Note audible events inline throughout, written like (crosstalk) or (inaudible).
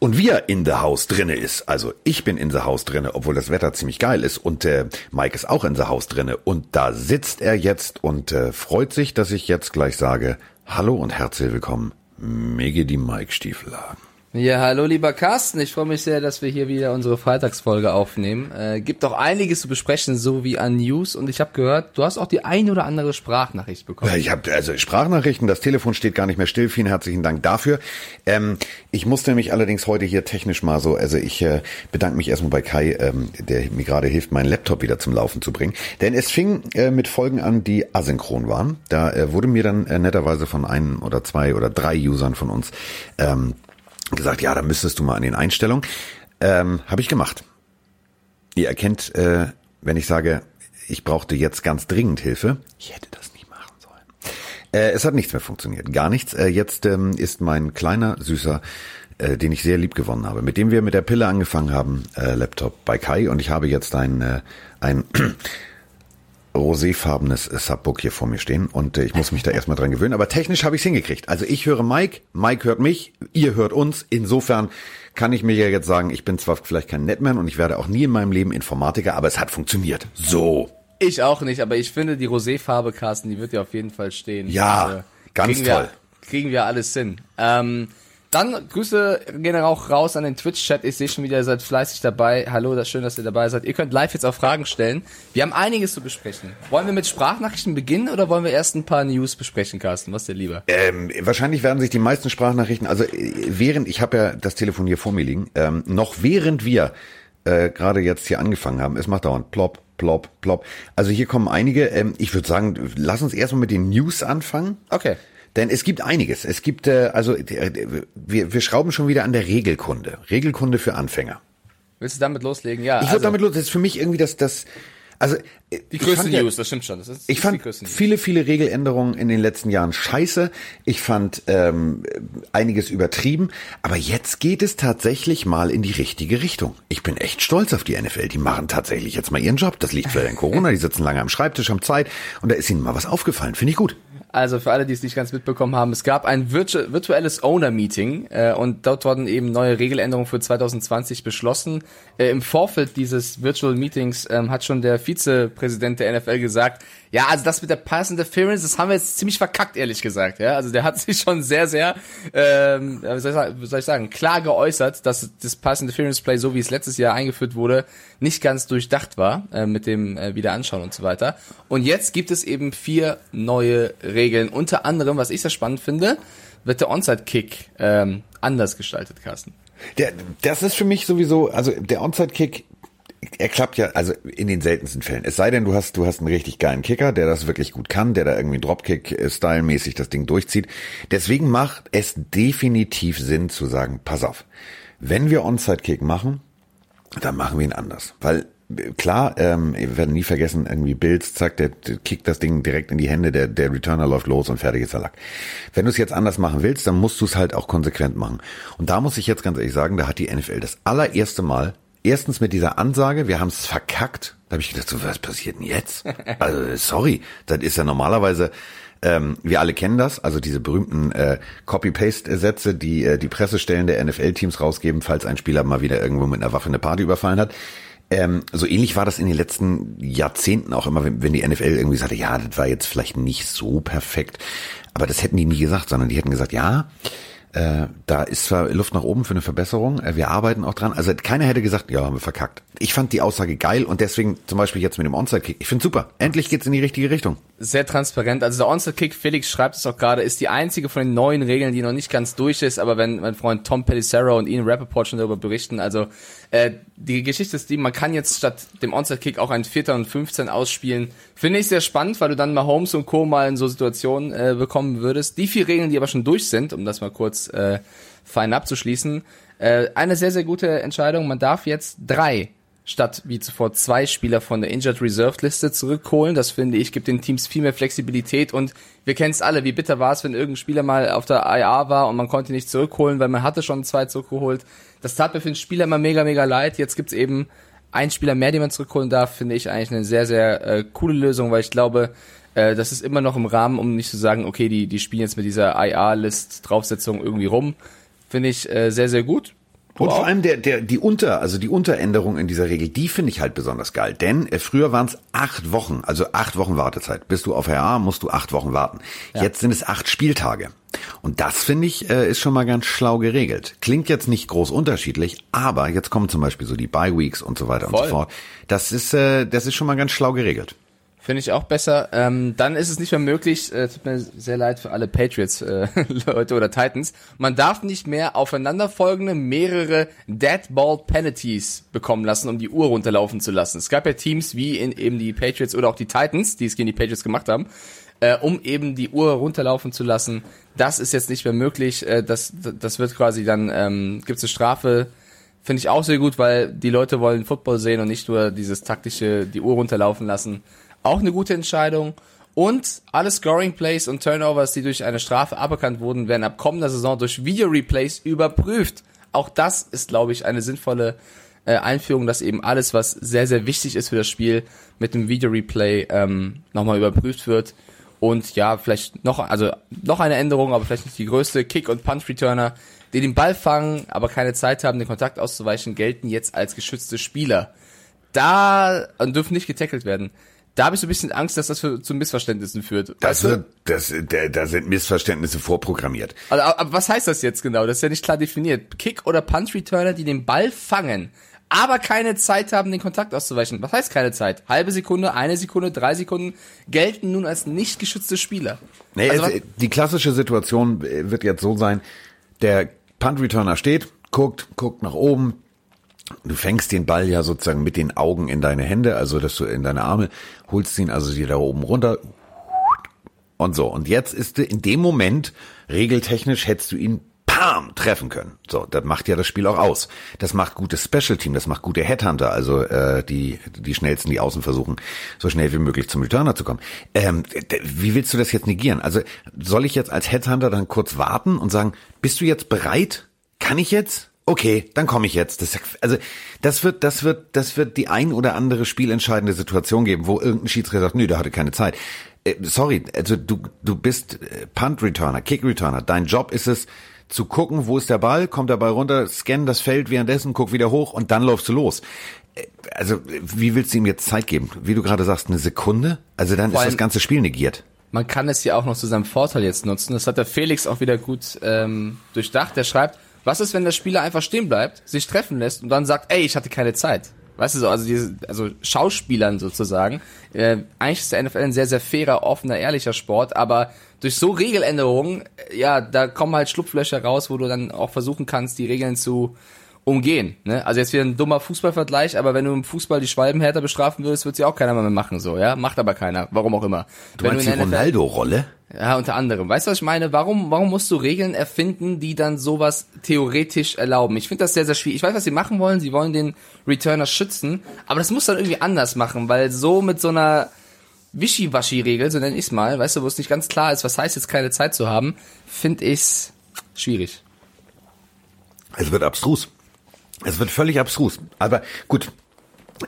Und wir in the house drinne ist, also ich bin in the house drinne, obwohl das Wetter ziemlich geil ist. Und äh, Mike ist auch in the house drinne. Und da sitzt er jetzt und äh, freut sich, dass ich jetzt gleich sage, hallo und herzlich willkommen, Mege die Mike Stiefel ja, hallo lieber Carsten, ich freue mich sehr, dass wir hier wieder unsere Freitagsfolge aufnehmen. Äh, gibt auch einiges zu besprechen, so wie an News und ich habe gehört, du hast auch die ein oder andere Sprachnachricht bekommen. Ich habe also Sprachnachrichten, das Telefon steht gar nicht mehr still. Vielen herzlichen Dank dafür. Ähm, ich musste mich allerdings heute hier technisch mal so, also ich äh, bedanke mich erstmal bei Kai, ähm, der mir gerade hilft, meinen Laptop wieder zum Laufen zu bringen. Denn es fing äh, mit Folgen an, die asynchron waren. Da äh, wurde mir dann äh, netterweise von einem oder zwei oder drei Usern von uns ähm, gesagt, ja, da müsstest du mal an den Einstellungen. Ähm, Habe ich gemacht. Ihr erkennt, äh, wenn ich sage, ich brauchte jetzt ganz dringend Hilfe, ich hätte das nicht machen sollen. Äh, es hat nichts mehr funktioniert, gar nichts. Äh, jetzt ähm, ist mein kleiner, süßer, äh, den ich sehr lieb gewonnen habe, mit dem wir mit der Pille angefangen haben, äh, Laptop bei Kai und ich habe jetzt ein, äh, ein (clears throat) roséfarbenes Subbook hier vor mir stehen und äh, ich muss mich da erstmal dran gewöhnen. Aber technisch habe ich es hingekriegt. Also ich höre Mike, Mike hört mich, ihr hört uns. Insofern kann ich mir ja jetzt sagen, ich bin zwar vielleicht kein Netman und ich werde auch nie in meinem Leben Informatiker, aber es hat funktioniert. So. Ich auch nicht, aber ich finde die Roséfarbe, Carsten, die wird ja auf jeden Fall stehen. Ja, also, ganz kriegen toll. Wir, kriegen wir alles hin. Ähm, dann Grüße gehen auch raus an den Twitch-Chat. Ich sehe schon wieder, ihr seid fleißig dabei. Hallo, das ist schön, dass ihr dabei seid. Ihr könnt live jetzt auch Fragen stellen. Wir haben einiges zu besprechen. Wollen wir mit Sprachnachrichten beginnen oder wollen wir erst ein paar News besprechen, Carsten? Was ist dir lieber? Ähm, wahrscheinlich werden sich die meisten Sprachnachrichten, also äh, während, ich habe ja das Telefon hier vor mir liegen, ähm, noch während wir äh, gerade jetzt hier angefangen haben, es macht dauernd plopp, plopp, plopp. Also hier kommen einige. Ähm, ich würde sagen, lass uns erstmal mit den News anfangen. Okay. Denn es gibt einiges. Es gibt, äh, also äh, wir, wir schrauben schon wieder an der Regelkunde. Regelkunde für Anfänger. Willst du damit loslegen? Ja. Ich würde also, damit los. Das ist für mich irgendwie das, das, also äh, die größte News, ja, das stimmt schon. Das ist, ich fand viele, viele Regeländerungen in den letzten Jahren scheiße. Ich fand ähm, einiges übertrieben. Aber jetzt geht es tatsächlich mal in die richtige Richtung. Ich bin echt stolz auf die NFL. Die machen tatsächlich jetzt mal ihren Job. Das liegt vielleicht an Corona. Die sitzen lange am Schreibtisch, haben Zeit. Und da ist ihnen mal was aufgefallen. Finde ich gut. Also für alle, die es nicht ganz mitbekommen haben, es gab ein virtu virtuelles Owner-Meeting äh, und dort wurden eben neue Regeländerungen für 2020 beschlossen. Äh, Im Vorfeld dieses Virtual Meetings ähm, hat schon der Vizepräsident der NFL gesagt, ja, also das mit der Pass Interference, das haben wir jetzt ziemlich verkackt, ehrlich gesagt. Ja, also der hat (laughs) sich schon sehr, sehr, ähm, wie soll ich sagen, wie soll ich sagen klar geäußert, dass das Pass Interference Play, so wie es letztes Jahr eingeführt wurde, nicht ganz durchdacht war äh, mit dem äh, Wiederanschauen und so weiter. Und jetzt gibt es eben vier neue Regeln. Unter anderem, was ich sehr spannend finde, wird der Onside-Kick ähm, anders gestaltet, Carsten. Der, das ist für mich sowieso, also der Onside-Kick er klappt ja, also in den seltensten Fällen. Es sei denn, du hast, du hast einen richtig geilen Kicker, der das wirklich gut kann, der da irgendwie Dropkick-Style-mäßig das Ding durchzieht. Deswegen macht es definitiv Sinn zu sagen, pass auf, wenn wir Onside-Kick machen, dann machen wir ihn anders. Weil klar, ähm, wir werden nie vergessen, irgendwie Bills, zack, der, der kickt das Ding direkt in die Hände, der, der Returner läuft los und fertig ist der Lack. Wenn du es jetzt anders machen willst, dann musst du es halt auch konsequent machen. Und da muss ich jetzt ganz ehrlich sagen, da hat die NFL das allererste Mal erstens mit dieser Ansage, wir haben es verkackt. Da habe ich gedacht, so, was passiert denn jetzt? (laughs) Also sorry, das ist ja normalerweise, ähm, wir alle kennen das, also diese berühmten äh, Copy-Paste-Sätze, die äh, die Pressestellen der NFL-Teams rausgeben, falls ein Spieler mal wieder irgendwo mit einer Waffe eine Party überfallen hat. Ähm, so ähnlich war das in den letzten Jahrzehnten auch immer, wenn, wenn die NFL irgendwie sagte, ja, das war jetzt vielleicht nicht so perfekt, aber das hätten die nie gesagt, sondern die hätten gesagt, ja, äh, da ist zwar Luft nach oben für eine Verbesserung, äh, wir arbeiten auch dran. Also keiner hätte gesagt, ja, haben wir verkackt. Ich fand die Aussage geil und deswegen zum Beispiel jetzt mit dem Onside-Kick. Ich finde super. Endlich geht's in die richtige Richtung. Sehr transparent. Also der Onside-Kick, Felix schreibt es auch gerade, ist die einzige von den neuen Regeln, die noch nicht ganz durch ist. Aber wenn mein Freund Tom Pelissero und Ian Rappaport schon darüber berichten, also äh, die Geschichte ist die, man kann jetzt statt dem Onside-Kick auch einen Vierter und 15 ausspielen. Finde ich sehr spannend, weil du dann mal Holmes und Co. mal in so Situationen äh, bekommen würdest. Die vier Regeln, die aber schon durch sind, um das mal kurz äh, fein abzuschließen, äh, eine sehr, sehr gute Entscheidung. Man darf jetzt drei statt wie zuvor zwei Spieler von der Injured Reserve Liste zurückholen. Das finde ich, gibt den Teams viel mehr Flexibilität und wir kennen es alle, wie bitter war es, wenn irgendein Spieler mal auf der IA war und man konnte nicht zurückholen, weil man hatte schon zwei zurückgeholt. Das tat mir für den Spieler immer mega, mega leid. Jetzt gibt's eben einen Spieler mehr, den man zurückholen darf, finde ich eigentlich eine sehr, sehr äh, coole Lösung, weil ich glaube, äh, das ist immer noch im Rahmen, um nicht zu sagen, okay, die, die spielen jetzt mit dieser IA-List-Draufsetzung irgendwie rum Finde ich äh, sehr, sehr gut. Und vor allem der, der, die Unter, also die Unteränderung in dieser Regel, die finde ich halt besonders geil. Denn äh, früher waren es acht Wochen, also acht Wochen Wartezeit. Bist du auf RA, musst du acht Wochen warten. Ja. Jetzt sind es acht Spieltage. Und das finde ich äh, ist schon mal ganz schlau geregelt. Klingt jetzt nicht groß unterschiedlich, aber jetzt kommen zum Beispiel so die Bye Weeks und so weiter Voll. und so fort. Das ist, äh, das ist schon mal ganz schlau geregelt. Finde ich auch besser. Ähm, dann ist es nicht mehr möglich, äh, tut mir sehr leid für alle Patriots-Leute äh, (laughs) oder Titans, man darf nicht mehr aufeinanderfolgende mehrere Dead Ball Penalties bekommen lassen, um die Uhr runterlaufen zu lassen. Es gab ja Teams wie in eben die Patriots oder auch die Titans, die es gegen die Patriots gemacht haben, äh, um eben die Uhr runterlaufen zu lassen. Das ist jetzt nicht mehr möglich. Äh, das, das wird quasi dann, ähm, gibt es eine Strafe, Finde ich auch sehr gut, weil die Leute wollen Football sehen und nicht nur dieses taktische, die Uhr runterlaufen lassen. Auch eine gute Entscheidung. Und alle Scoring Plays und Turnovers, die durch eine Strafe aberkannt wurden, werden ab kommender Saison durch Video Replays überprüft. Auch das ist, glaube ich, eine sinnvolle äh, Einführung, dass eben alles, was sehr, sehr wichtig ist für das Spiel, mit dem Video Replay ähm, nochmal überprüft wird. Und ja, vielleicht noch, also noch eine Änderung, aber vielleicht nicht die größte. Kick- und Punch-Returner, die den Ball fangen, aber keine Zeit haben, den Kontakt auszuweichen, gelten jetzt als geschützte Spieler. Da und dürfen nicht getackelt werden da habe ich so ein bisschen Angst, dass das für, zu Missverständnissen führt. Das wird, das, da, da sind Missverständnisse vorprogrammiert. Also, aber was heißt das jetzt genau? Das ist ja nicht klar definiert. Kick oder Punch Returner, die den Ball fangen, aber keine Zeit haben, den Kontakt auszuweichen. Was heißt keine Zeit? Halbe Sekunde, eine Sekunde, drei Sekunden gelten nun als nicht geschützte Spieler. Nee, also, die klassische Situation wird jetzt so sein, der Punt Returner steht, guckt, guckt nach oben, Du fängst den Ball ja sozusagen mit den Augen in deine Hände, also dass du in deine Arme, holst ihn also dir da oben runter und so. Und jetzt ist in dem Moment, regeltechnisch hättest du ihn Pam treffen können. So, das macht ja das Spiel auch aus. Das macht gutes Special Team, das macht gute Headhunter, also äh, die die schnellsten, die außen versuchen, so schnell wie möglich zum Returner zu kommen. Ähm, wie willst du das jetzt negieren? Also soll ich jetzt als Headhunter dann kurz warten und sagen, bist du jetzt bereit? Kann ich jetzt? Okay, dann komme ich jetzt. Das, also das wird, das wird, das wird die ein oder andere spielentscheidende Situation geben, wo irgendein Schiedsrichter sagt, nö, der hatte keine Zeit. Äh, sorry, also du, du bist äh, Punt Returner, Kick Returner. Dein Job ist es, zu gucken, wo ist der Ball, kommt der Ball runter, scan das Feld währenddessen, guck wieder hoch und dann läufst du los. Äh, also, wie willst du ihm jetzt Zeit geben? Wie du gerade sagst, eine Sekunde? Also dann ist das ganze Spiel negiert. Man kann es ja auch noch zu seinem Vorteil jetzt nutzen. Das hat der Felix auch wieder gut ähm, durchdacht. Der schreibt, was ist, wenn der Spieler einfach stehen bleibt, sich treffen lässt und dann sagt, ey, ich hatte keine Zeit? Weißt du so, also diese, also Schauspielern sozusagen. Äh, eigentlich ist der NFL ein sehr, sehr fairer, offener, ehrlicher Sport, aber durch so Regeländerungen, äh, ja, da kommen halt Schlupflöcher raus, wo du dann auch versuchen kannst, die Regeln zu umgehen. Ne? Also jetzt wieder ein dummer Fußballvergleich, aber wenn du im Fußball die Schwalben härter bestrafen würdest, wird sie auch keiner mehr machen, so, ja? Macht aber keiner, warum auch immer. Du wenn meinst du die Ronaldo-Rolle? Ja, unter anderem. Weißt du, was ich meine? Warum, warum musst du Regeln erfinden, die dann sowas theoretisch erlauben? Ich finde das sehr, sehr schwierig. Ich weiß, was sie machen wollen. Sie wollen den Returner schützen, aber das muss dann irgendwie anders machen, weil so mit so einer Wischiwaschi-Regel, so nenne ich es mal, weißt du, wo es nicht ganz klar ist, was heißt jetzt keine Zeit zu haben, finde ich's schwierig. Es wird abstrus. Es wird völlig abstrus. Aber gut,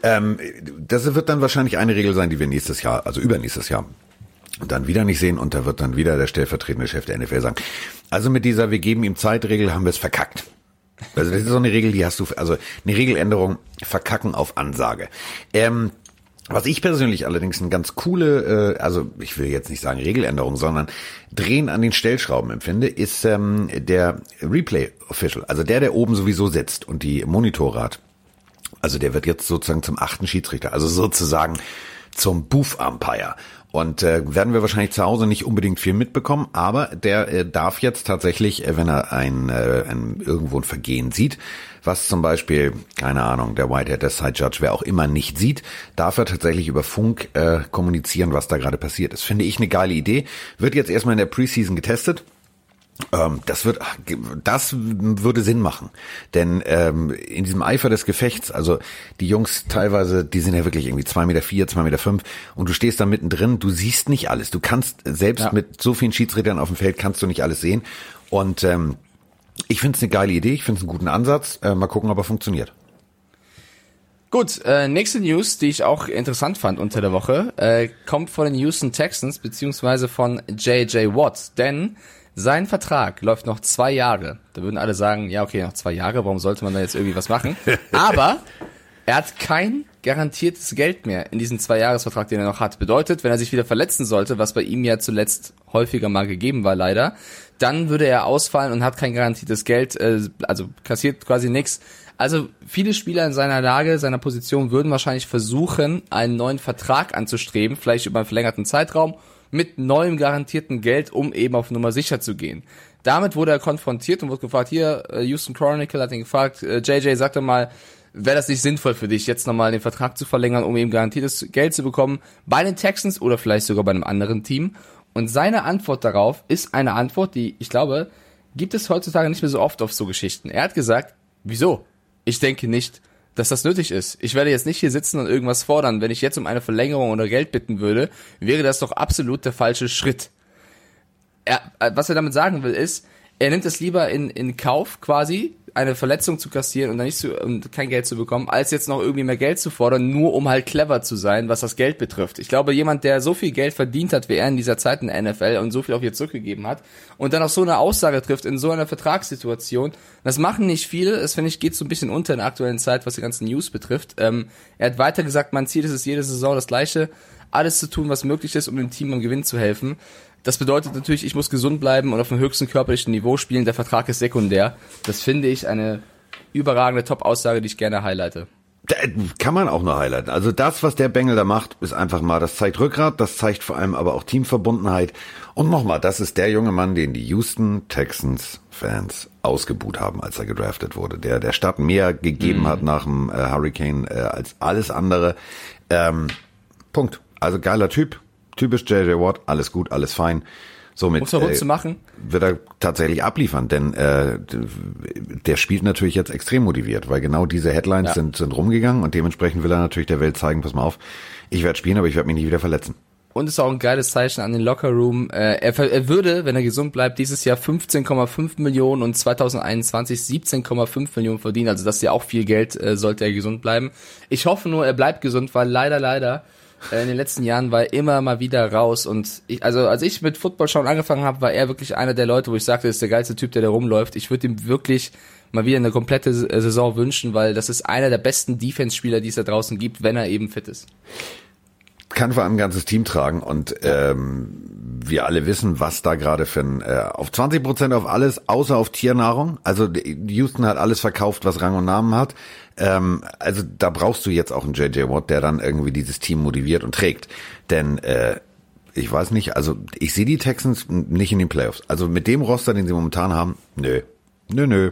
ähm, das wird dann wahrscheinlich eine Regel sein, die wir nächstes Jahr, also übernächstes Jahr, dann wieder nicht sehen und da wird dann wieder der stellvertretende Chef der NFL sagen. Also mit dieser Wir geben ihm Zeitregel haben wir es verkackt. Also das ist so eine Regel, die hast du, also eine Regeländerung verkacken auf Ansage. Ähm, was ich persönlich allerdings eine ganz coole, äh, also ich will jetzt nicht sagen Regeländerung, sondern Drehen an den Stellschrauben empfinde, ist ähm, der Replay Official, also der, der oben sowieso sitzt und die Monitore hat. Also der wird jetzt sozusagen zum achten Schiedsrichter, also sozusagen zum Booth Umpire. Und äh, werden wir wahrscheinlich zu Hause nicht unbedingt viel mitbekommen, aber der äh, darf jetzt tatsächlich, äh, wenn er ein, äh, ein irgendwo ein Vergehen sieht, was zum Beispiel, keine Ahnung, der Whitehead, der Side Judge, wer auch immer nicht sieht, darf er tatsächlich über Funk äh, kommunizieren, was da gerade passiert ist. Finde ich eine geile Idee. Wird jetzt erstmal in der Preseason getestet. Ähm, das wird, das würde Sinn machen, denn ähm, in diesem Eifer des Gefechts, also die Jungs teilweise, die sind ja wirklich irgendwie zwei Meter vier, zwei Meter fünf, und du stehst da mittendrin, du siehst nicht alles, du kannst selbst ja. mit so vielen Schiedsrichtern auf dem Feld kannst du nicht alles sehen, und ähm, ich finde es eine geile Idee, ich finde es einen guten Ansatz, äh, mal gucken, ob er funktioniert. Gut, äh, nächste News, die ich auch interessant fand unter der Woche, äh, kommt von den Houston Texans beziehungsweise von J.J. Watt, denn Sein Vertrag läuft noch zwei Jahre. Da würden alle sagen, ja, okay, noch zwei Jahre, warum sollte man da jetzt irgendwie was machen? (laughs) Aber er hat kein garantiertes Geld mehr in diesem Zwei-Jahres-Vertrag, den er noch hat. Bedeutet, wenn er sich wieder verletzen sollte, was bei ihm ja zuletzt häufiger mal gegeben war, leider, dann würde er ausfallen und hat kein garantiertes Geld, äh, also kassiert quasi nichts. Also viele Spieler in seiner Lage, seiner Position würden wahrscheinlich versuchen, einen neuen Vertrag anzustreben, vielleicht über einen verlängerten Zeitraum, mit neuem garantierten Geld, um eben auf Nummer sicher zu gehen. Damit wurde er konfrontiert und wurde gefragt, hier, äh, Houston Chronicle hat ihn gefragt, äh, JJ, sag doch mal, wäre das nicht sinnvoll für dich, jetzt nochmal den Vertrag zu verlängern, um eben garantiertes Geld zu bekommen bei den Texans oder vielleicht sogar bei einem anderen Team? Und seine Antwort darauf ist eine Antwort, die, ich glaube, gibt es heutzutage nicht mehr so oft auf so Geschichten. Er hat gesagt, wieso? Ich denke nicht, dass das nötig ist. Ich werde jetzt nicht hier sitzen und irgendwas fordern. Wenn ich jetzt um eine Verlängerung oder Geld bitten würde, wäre das doch absolut der falsche Schritt. Er, was er damit sagen will, ist, er nimmt es lieber in, in Kauf quasi, eine Verletzung zu kassieren und dann nicht zu, und kein Geld zu bekommen, als jetzt noch irgendwie mehr Geld zu fordern, nur um halt clever zu sein, was das Geld betrifft. Ich glaube, jemand, der so viel Geld verdient hat wie er in dieser Zeit in der NFL und so viel auch hier zurückgegeben hat und dann auch so eine Aussage trifft in so einer Vertragssituation, das machen nicht viele, das finde ich geht so ein bisschen unter in der aktuellen Zeit, was die ganzen News betrifft. Ähm, er hat weiter gesagt, mein Ziel ist es jede Saison das gleiche, alles zu tun, was möglich ist, um dem Team am Gewinn zu helfen. Das bedeutet natürlich, ich muss gesund bleiben und auf dem höchsten körperlichen Niveau spielen. Der Vertrag ist sekundär. Das finde ich eine überragende Top-Aussage, die ich gerne highlighte. Kann man auch nur highlighten. Also das, was der Bengel da macht, ist einfach mal, das zeigt Rückgrat, das zeigt vor allem aber auch Teamverbundenheit. Und nochmal, das ist der junge Mann, den die Houston Texans Fans ausgebuht haben, als er gedraftet wurde. Der der Stadt mehr gegeben mhm. hat nach dem äh, Hurricane äh, als alles andere. Ähm, Punkt. Also geiler Typ, typisch JJ Watt, alles gut, alles fein. Somit Muss er äh, machen? wird er tatsächlich abliefern, denn äh, der spielt natürlich jetzt extrem motiviert, weil genau diese Headlines ja. sind, sind rumgegangen und dementsprechend will er natürlich der Welt zeigen, pass mal auf, ich werde spielen, aber ich werde mich nicht wieder verletzen. Und ist auch ein geiles Zeichen an den Lockerroom. Äh, er, er würde, wenn er gesund bleibt, dieses Jahr 15,5 Millionen und 2021 17,5 Millionen verdienen. Also das ist ja auch viel Geld, äh, sollte er gesund bleiben. Ich hoffe nur, er bleibt gesund, weil leider, leider in den letzten Jahren war er immer mal wieder raus und ich, also als ich mit Football schauen angefangen habe, war er wirklich einer der Leute, wo ich sagte, das ist der geilste Typ, der da rumläuft. Ich würde ihm wirklich mal wieder eine komplette äh, Saison wünschen, weil das ist einer der besten Defense-Spieler, die es da draußen gibt, wenn er eben fit ist. Kann vor allem ein ganzes Team tragen und ähm, wir alle wissen, was da gerade für ein äh, auf 20 Prozent auf alles, außer auf Tiernahrung. Also Houston hat alles verkauft, was Rang und Namen hat. Ähm, also da brauchst du jetzt auch einen JJ Watt, der dann irgendwie dieses Team motiviert und trägt. Denn äh, ich weiß nicht, also ich sehe die Texans nicht in den Playoffs. Also mit dem Roster, den sie momentan haben, nö. Nö, nö.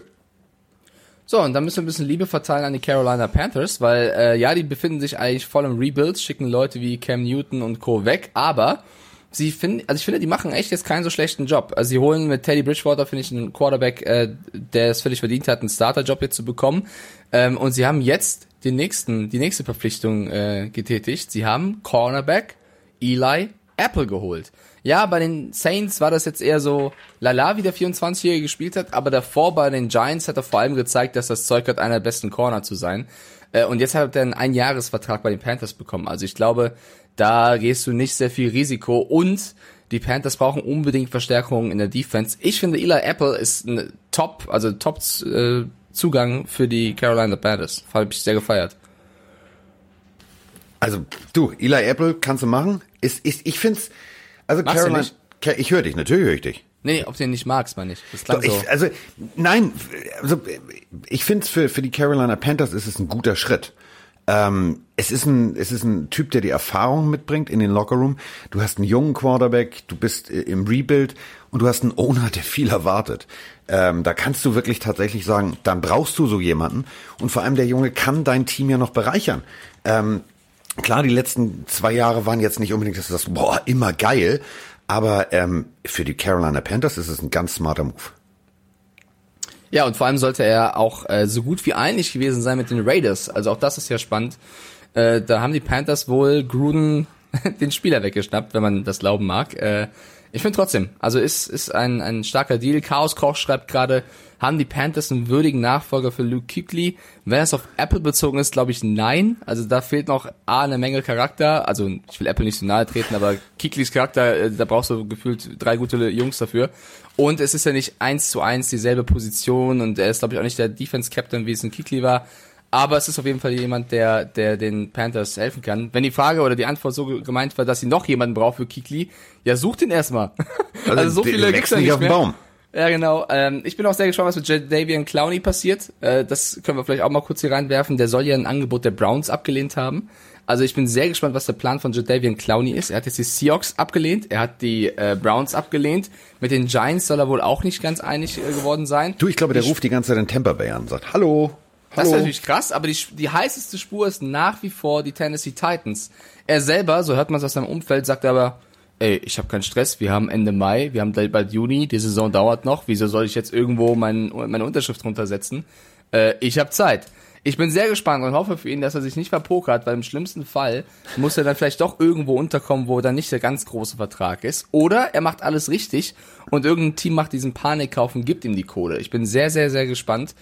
So, und dann müssen wir ein bisschen Liebe verteilen an die Carolina Panthers, weil äh, ja, die befinden sich eigentlich voll im Rebuild, schicken Leute wie Cam Newton und Co. weg, aber sie finden, also ich finde, die machen echt jetzt keinen so schlechten Job. Also sie holen mit Teddy Bridgewater, finde ich, einen Quarterback, äh, der es völlig verdient hat, einen Starterjob jetzt zu bekommen. Ähm, und sie haben jetzt den nächsten, die nächste Verpflichtung äh, getätigt. Sie haben Cornerback Eli Apple geholt. Ja, bei den Saints war das jetzt eher so lala, wie der 24-Jährige gespielt hat, aber davor bei den Giants hat er vor allem gezeigt, dass das Zeug hat, einer der besten Corner zu sein. Äh, und jetzt hat er einen Einjahresvertrag bei den Panthers bekommen. Also ich glaube, da gehst du nicht sehr viel Risiko und die Panthers brauchen unbedingt Verstärkungen in der Defense. Ich finde, Eli Apple ist ein Top, also Top äh, Zugang für die Carolina Panthers. Habe ich sehr gefeiert. Also, du, Eli Apple kannst du machen. Ist, ist, ich find's, also Machst Carolina, ich höre dich, natürlich höre ich dich. Nee, ob du ihn nicht magst, meine ich. Das ich so. Also, nein, also, ich find's für, für die Carolina Panthers ist es ein guter Schritt. Ähm, es ist ein, es ist ein Typ, der die Erfahrung mitbringt in den Lockerroom. Du hast einen jungen Quarterback, du bist äh, im Rebuild und du hast einen Owner, der viel erwartet. Ähm, da kannst du wirklich tatsächlich sagen, dann brauchst du so jemanden. Und vor allem der Junge kann dein Team ja noch bereichern. Ähm, klar, die letzten zwei Jahre waren jetzt nicht unbedingt, dass du sagst, boah, immer geil. Aber ähm, für die Carolina Panthers ist es ein ganz smarter Move. Ja, und vor allem sollte er auch äh, so gut wie einig gewesen sein mit den Raiders. Also auch das ist ja spannend. Äh, da haben die Panthers wohl Gruden (laughs) den Spieler weggeschnappt, wenn man das glauben mag. Äh, Ich finde trotzdem, also ist, ist ein, ein starker Deal. Chaos Koch schreibt gerade, haben die Panthers einen würdigen Nachfolger für Luke Kuechly? Wenn es auf Apple bezogen ist, glaube ich nein. Also da fehlt noch A, eine Menge Charakter. Also ich will Apple nicht so nahe treten, aber Kuechlys Charakter, äh, da brauchst du gefühlt drei gute Jungs dafür. Und es ist ja nicht eins zu eins dieselbe Position und er ist, glaube ich, auch nicht der Defense-Captain, wie es in Kuechly war. Aber es ist auf jeden Fall jemand, der, der den Panthers helfen kann. Wenn die Frage oder die Antwort so gemeint war, dass sie noch jemanden braucht für Kikli, ja, sucht ihn erstmal. (laughs) Also, also so viele gibt's nicht auf mehr. Baum. Ja, genau. Ähm, ich bin auch sehr gespannt, was mit Davian Clowney passiert. Äh, das können wir vielleicht auch mal kurz hier reinwerfen. Der soll ja ein Angebot der Browns abgelehnt haben. Also ich bin sehr gespannt, was der Plan von Jadavian Clowney ist. Er hat jetzt die Seahawks abgelehnt, er hat die äh, Browns abgelehnt. Mit den Giants soll er wohl auch nicht ganz einig äh, geworden sein. Du, ich glaube, der ich ruft die ganze Zeit in Tampa Bay an und sagt, hallo. Das ist natürlich krass, aber die, die heißeste Spur ist nach wie vor die Tennessee Titans. Er selber, so hört man es aus seinem Umfeld, sagt aber, ey, ich habe keinen Stress, wir haben Ende Mai, wir haben bald Juni, die Saison dauert noch, wieso soll ich jetzt irgendwo mein, meine Unterschrift runtersetzen? Äh, ich habe Zeit. Ich bin sehr gespannt und hoffe für ihn, dass er sich nicht verpokert, weil im schlimmsten Fall muss er dann vielleicht doch irgendwo unterkommen, wo dann nicht der ganz große Vertrag ist. Oder er macht alles richtig und irgendein Team macht diesen Panikkauf und gibt ihm die Kohle. Ich bin sehr, sehr, sehr gespannt,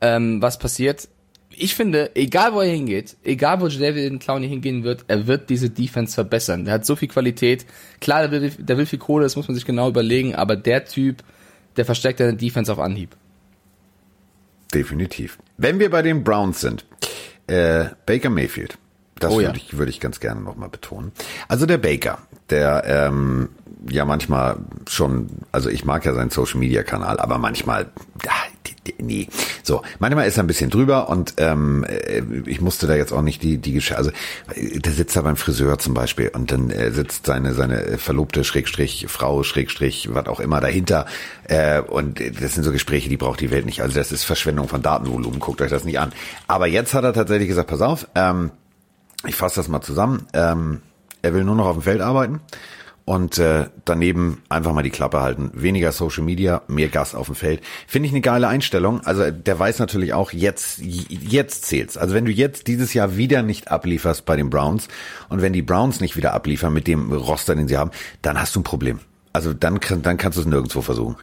ähm, was passiert. Ich finde, egal wo er hingeht, egal wo David Clowney hingehen wird, er wird diese Defense verbessern. Der hat so viel Qualität. Klar, der will, der will viel Kohle, das muss man sich genau überlegen, aber der Typ, der versteckt seine Defense auf Anhieb. Definitiv. Wenn wir bei den Browns sind, äh, Baker Mayfield. Das oh, würde ja. ich, würde ich ganz gerne nochmal betonen. Also der Baker, der ähm, ja manchmal schon, also ich mag ja seinen Social Media Kanal, aber manchmal, nee. So, manchmal ist er ein bisschen drüber und ähm, äh, ich musste da jetzt auch nicht die die Geschichte, also der sitzt da beim Friseur zum Beispiel und dann äh, sitzt seine seine Verlobte Schrägstrich Frau Schrägstrich was auch immer dahinter äh, und das sind so Gespräche, die braucht die Welt nicht. Also das ist Verschwendung von Datenvolumen. Guckt euch das nicht an. Aber jetzt hat er tatsächlich gesagt, pass auf, ähm, ich fasse das mal zusammen. Ähm, er will nur noch auf dem Feld arbeiten und äh, daneben einfach mal die Klappe halten. Weniger Social Media, mehr Gas auf dem Feld. Finde ich eine geile Einstellung. Also der weiß natürlich auch, jetzt, jetzt zählt's. Also wenn du jetzt dieses Jahr wieder nicht ablieferst bei den Browns und wenn die Browns nicht wieder abliefern mit dem Roster, den sie haben, dann hast du ein Problem. Also dann, dann kannst du es nirgendwo versuchen.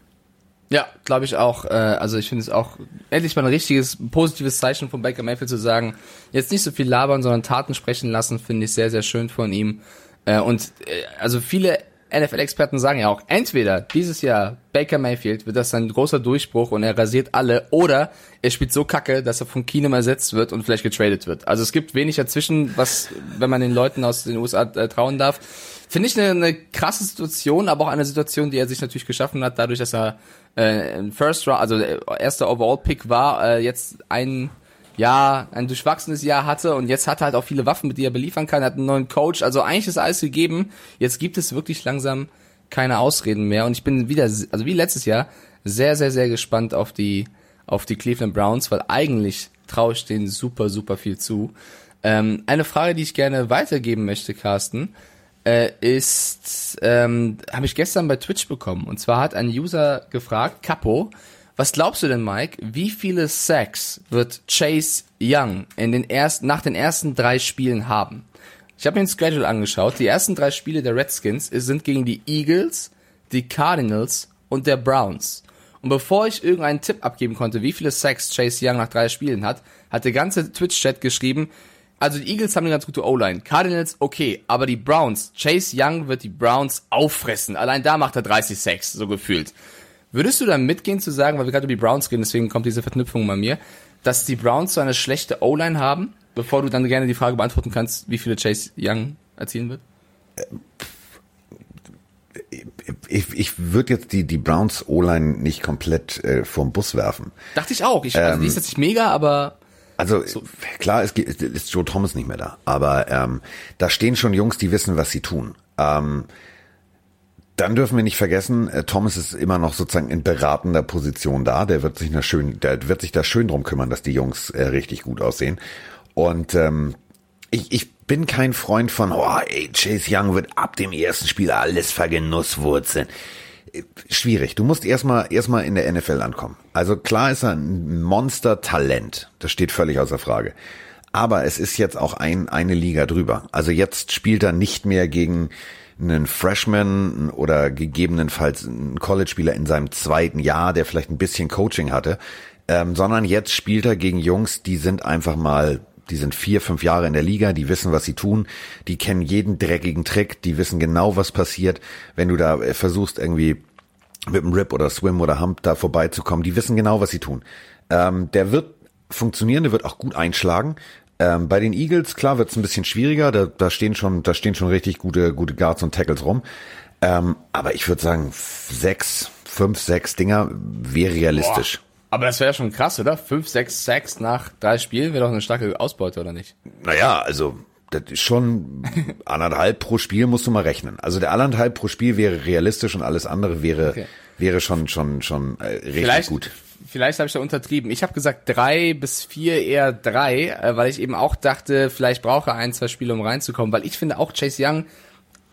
Ja, glaube ich auch. Äh, also ich finde es auch endlich mal ein richtiges positives Zeichen von Baker Mayfield zu sagen, jetzt nicht so viel labern, sondern Taten sprechen lassen, finde ich sehr, sehr schön von ihm. Äh, und äh, also viele NFL-Experten sagen ja auch, entweder dieses Jahr Baker Mayfield wird das ein großer Durchbruch und er rasiert alle, oder er spielt so kacke, dass er von Keenum ersetzt wird und vielleicht getradet wird. Also es gibt wenig dazwischen, was, wenn man den Leuten aus den USA äh, trauen darf. Finde ich eine, eine krasse Situation, aber auch eine Situation, die er sich natürlich geschaffen hat, dadurch, dass er äh, ein First Round, also erster Overall Pick war, äh, jetzt ein ja, ein durchwachsenes Jahr hatte und jetzt hat er halt auch viele Waffen, mit die er beliefern kann, hat einen neuen Coach, also eigentlich ist alles gegeben. Jetzt gibt es wirklich langsam keine Ausreden mehr und ich bin wieder, also wie letztes Jahr, sehr, sehr, sehr gespannt auf die, auf die Cleveland Browns, weil eigentlich traue ich denen super, super viel zu. Ähm, eine Frage, die ich gerne weitergeben möchte, Carsten, äh, ist, ähm, habe ich gestern bei Twitch bekommen. Und zwar hat ein User gefragt, Capo, was glaubst du denn, Mike? Wie viele Sacks wird Chase Young in den ersten, nach den ersten drei Spielen haben? Ich habe mir den Schedule angeschaut. Die ersten drei Spiele der Redskins sind gegen die Eagles, die Cardinals und der Browns. Und bevor ich irgendeinen Tipp abgeben konnte, wie viele Sacks Chase Young nach drei Spielen hat, hat der ganze Twitch-Chat geschrieben, also die Eagles haben eine ganz gute O-Line. Cardinals, okay, aber die Browns, Chase Young wird die Browns auffressen. Allein da macht er 30 Sacks, so gefühlt. Würdest du dann mitgehen zu sagen, weil wir gerade über die Browns gehen, deswegen kommt diese Verknüpfung bei mir, dass die Browns so eine schlechte O-Line haben, bevor du dann gerne die Frage beantworten kannst, wie viele Chase Young erzielen wird? Ich, ich würde jetzt die, die Browns O-Line nicht komplett äh, vom Bus werfen. Dachte ich auch. Ich, also, die ist jetzt nicht mega, aber. Also so. klar, es ist Joe Thomas nicht mehr da, aber ähm, da stehen schon Jungs, die wissen, was sie tun. Ähm, dann dürfen wir nicht vergessen, äh, Thomas ist immer noch sozusagen in beratender Position da. Der wird sich da schön, der wird sich da schön drum kümmern, dass die Jungs äh, richtig gut aussehen. Und ähm, ich, ich bin kein Freund von, oh, ey, Chase Young wird ab dem ersten Spiel alles vergenusswurzeln. Äh, schwierig. Du musst erstmal erstmal in der NFL ankommen. Also klar ist er ein Monster-Talent. Das steht völlig außer Frage. Aber es ist jetzt auch ein, eine Liga drüber. Also jetzt spielt er nicht mehr gegen einen Freshman oder gegebenenfalls einen College-Spieler in seinem zweiten Jahr, der vielleicht ein bisschen Coaching hatte, ähm, sondern jetzt spielt er gegen Jungs, die sind einfach mal die sind vier, fünf Jahre in der Liga, die wissen, was sie tun, die kennen jeden dreckigen Trick, die wissen genau, was passiert, wenn du da äh, versuchst irgendwie mit dem Rip oder Swim oder Hump da vorbeizukommen, die wissen genau, was sie tun. Ähm, der wird funktionieren, der wird auch gut einschlagen. Ähm, bei den Eagles, klar, wird es ein bisschen schwieriger, da, da stehen schon, da stehen schon richtig gute, gute Guards und Tackles rum. Ähm, aber ich würde sagen, sechs, fünf, sechs Dinger wäre realistisch. Boah. Aber das wäre schon krass, oder? Fünf, sechs Sacks nach drei Spielen wäre doch eine starke Ausbeute, oder nicht? Naja, also das ist schon (laughs) anderthalb pro Spiel musst du mal rechnen. Also der anderthalb pro Spiel wäre realistisch und alles andere wäre okay. wäre schon schon schon äh, richtig vielleicht, gut. Vielleicht habe ich da untertrieben. Ich habe gesagt drei bis vier, eher drei, äh, weil ich eben auch dachte, vielleicht brauche er ein, zwei Spiele, um reinzukommen. Weil ich finde auch Chase Young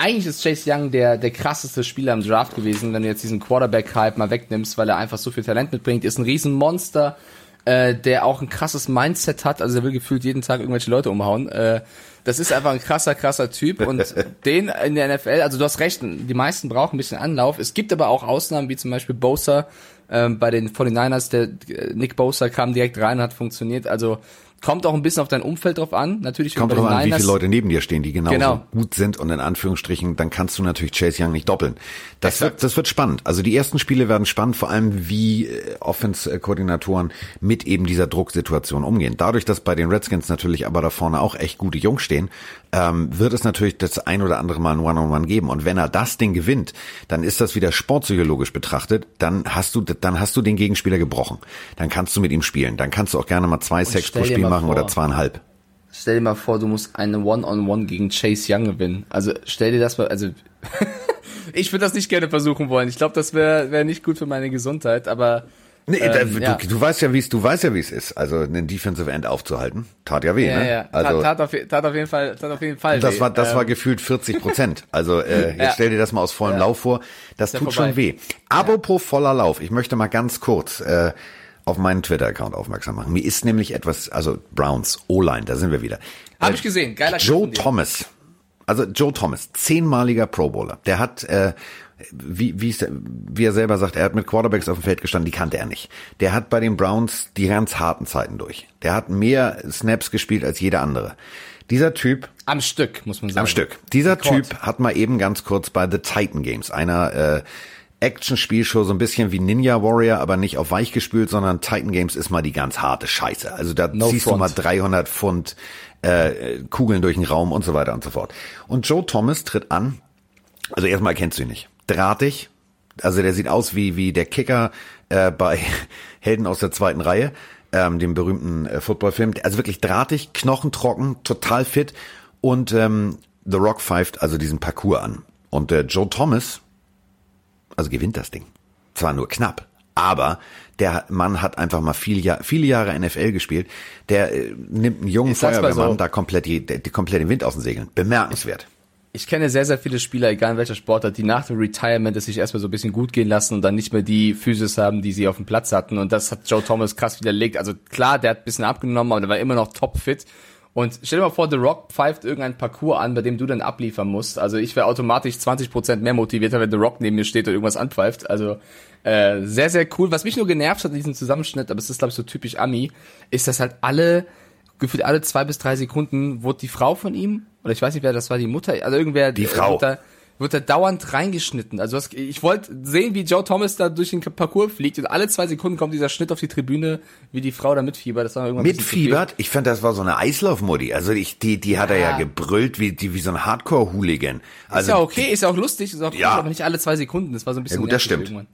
eigentlich ist Chase Young der, der krasseste Spieler im Draft gewesen, wenn du jetzt diesen Quarterback-Hype mal wegnimmst, weil er einfach so viel Talent mitbringt. Ist ein Riesenmonster, äh, der auch ein krasses Mindset hat. Also er will gefühlt jeden Tag irgendwelche Leute umhauen. Äh, das ist einfach ein krasser, krasser Typ. Und (laughs) den in der NFL, also du hast recht, die meisten brauchen ein bisschen Anlauf. Es gibt aber auch Ausnahmen, wie zum Beispiel Bosa ähm, bei den 49ers. Der äh, Nick Bosa kam direkt rein und hat funktioniert. Also Kommt auch ein bisschen auf dein Umfeld drauf an. Natürlich kommt drauf an, wie viele Leute neben dir stehen, die genauso genau. gut sind und in Anführungsstrichen, dann kannst du natürlich Chase Young nicht doppeln. Das wird, das wird spannend. Also die ersten Spiele werden spannend, vor allem wie äh, Offense-Koordinatoren mit eben dieser Drucksituation umgehen. Dadurch, dass bei den Redskins natürlich aber da vorne auch echt gute Jungs stehen, ähm, wird es natürlich das ein oder andere Mal ein One-on-One -on -One geben. Und wenn er das Ding gewinnt, dann ist das wieder sportpsychologisch betrachtet, dann hast du, dann hast du den Gegenspieler gebrochen. Dann kannst du mit ihm spielen. Dann kannst du auch gerne mal zwei Sex pro Spiel machen vor, oder zweieinhalb. Stell dir mal vor, du musst eine One-on-One -on -One gegen Chase Young gewinnen. Also stell dir das mal, also (laughs) ich würde das nicht gerne versuchen wollen. Ich glaube, das wäre wär nicht gut für meine Gesundheit, aber Nee, ähm, du, ja. du weißt ja, wie es, du weißt ja, wie es ist. Also einen Defensive End aufzuhalten, tat ja weh, ja, ne? Ja. Also tat, tat, auf, tat auf jeden Fall, tat auf jeden Fall. Das weh. war, das ähm. war gefühlt 40 Prozent. Also äh, (laughs) jetzt ja. stell dir das mal aus vollem Lauf vor. Das tut vorbei. schon weh. Apropos voller Lauf, ich möchte mal ganz kurz äh, auf meinen Twitter-Account aufmerksam machen. Mir ist nämlich etwas, also Browns O-Line, da sind wir wieder. Habe äh, ich gesehen, geiler Joe Thomas. Also Joe Thomas, zehnmaliger Pro Bowler. Der hat, äh, wie, wie, wie er selber sagt, er hat mit Quarterbacks auf dem Feld gestanden, die kannte er nicht. Der hat bei den Browns die ganz harten Zeiten durch. Der hat mehr Snaps gespielt als jeder andere. Dieser Typ. Am Stück, muss man sagen. Am Stück. Dieser Typ hat mal eben ganz kurz bei The Titan Games, einer äh, Action-Spielshow, so ein bisschen wie Ninja Warrior, aber nicht auf weich gespült, sondern Titan Games ist mal die ganz harte Scheiße. Also da no ziehst front. du mal 300 Pfund äh, Kugeln durch den Raum und so weiter und so fort. Und Joe Thomas tritt an. Also erstmal kennst du ihn nicht. Drahtig. Also der sieht aus wie, wie der Kicker äh, bei (laughs) Helden aus der zweiten Reihe, ähm, dem berühmten äh, Footballfilm. Also wirklich drahtig, knochentrocken, total fit. Und ähm, The Rock pfeift also diesen Parcours an. Und äh, Joe Thomas also gewinnt das Ding. Zwar nur knapp, aber der Mann hat einfach mal viel Jahr, viele Jahre NFL gespielt. Der äh, nimmt einen jungen Feuerwehrmann so. da komplett die, die, komplett den Wind aus den Segeln. Bemerkenswert. Ich, ich kenne sehr, sehr viele Spieler, egal in welcher Sportart, die nach dem Retirement es sich erstmal so ein bisschen gut gehen lassen und dann nicht mehr die Physis haben, die sie auf dem Platz hatten. Und das hat Joe Thomas krass widerlegt. Also klar, der hat ein bisschen abgenommen, aber der war immer noch topfit. Und stell dir mal vor, The Rock pfeift irgendein Parcours an, bei dem du dann abliefern musst. Also ich wäre automatisch 20% mehr motivierter, wenn The Rock neben mir steht und irgendwas anpfeift. Also äh, sehr, sehr cool. Was mich nur genervt hat in diesem Zusammenschnitt, aber es ist, glaube ich, so typisch Ami, ist, dass halt alle, gefühlt alle zwei bis drei Sekunden wurde die Frau von ihm, oder ich weiß nicht wer, das war die Mutter, also irgendwer... Die Frau. Mutter, wird er dauernd reingeschnitten. Also was, ich wollte sehen, wie Joe Thomas da durch den Parcours fliegt und alle zwei Sekunden kommt dieser Schnitt auf die Tribüne, wie die Frau da mitfiebert. Das war irgendwann Mitfiebert? Ich fand, das war so eine Eislaufmutti. Also ich, die, die hat ja. er ja gebrüllt wie, die, wie so ein Hardcore-Hooligan. Also ist ja okay, ist ja auch lustig, ist auch ja. cool, aber nicht alle zwei Sekunden. Das war so ein bisschen. Ja gut, das stimmt. Irgendwann.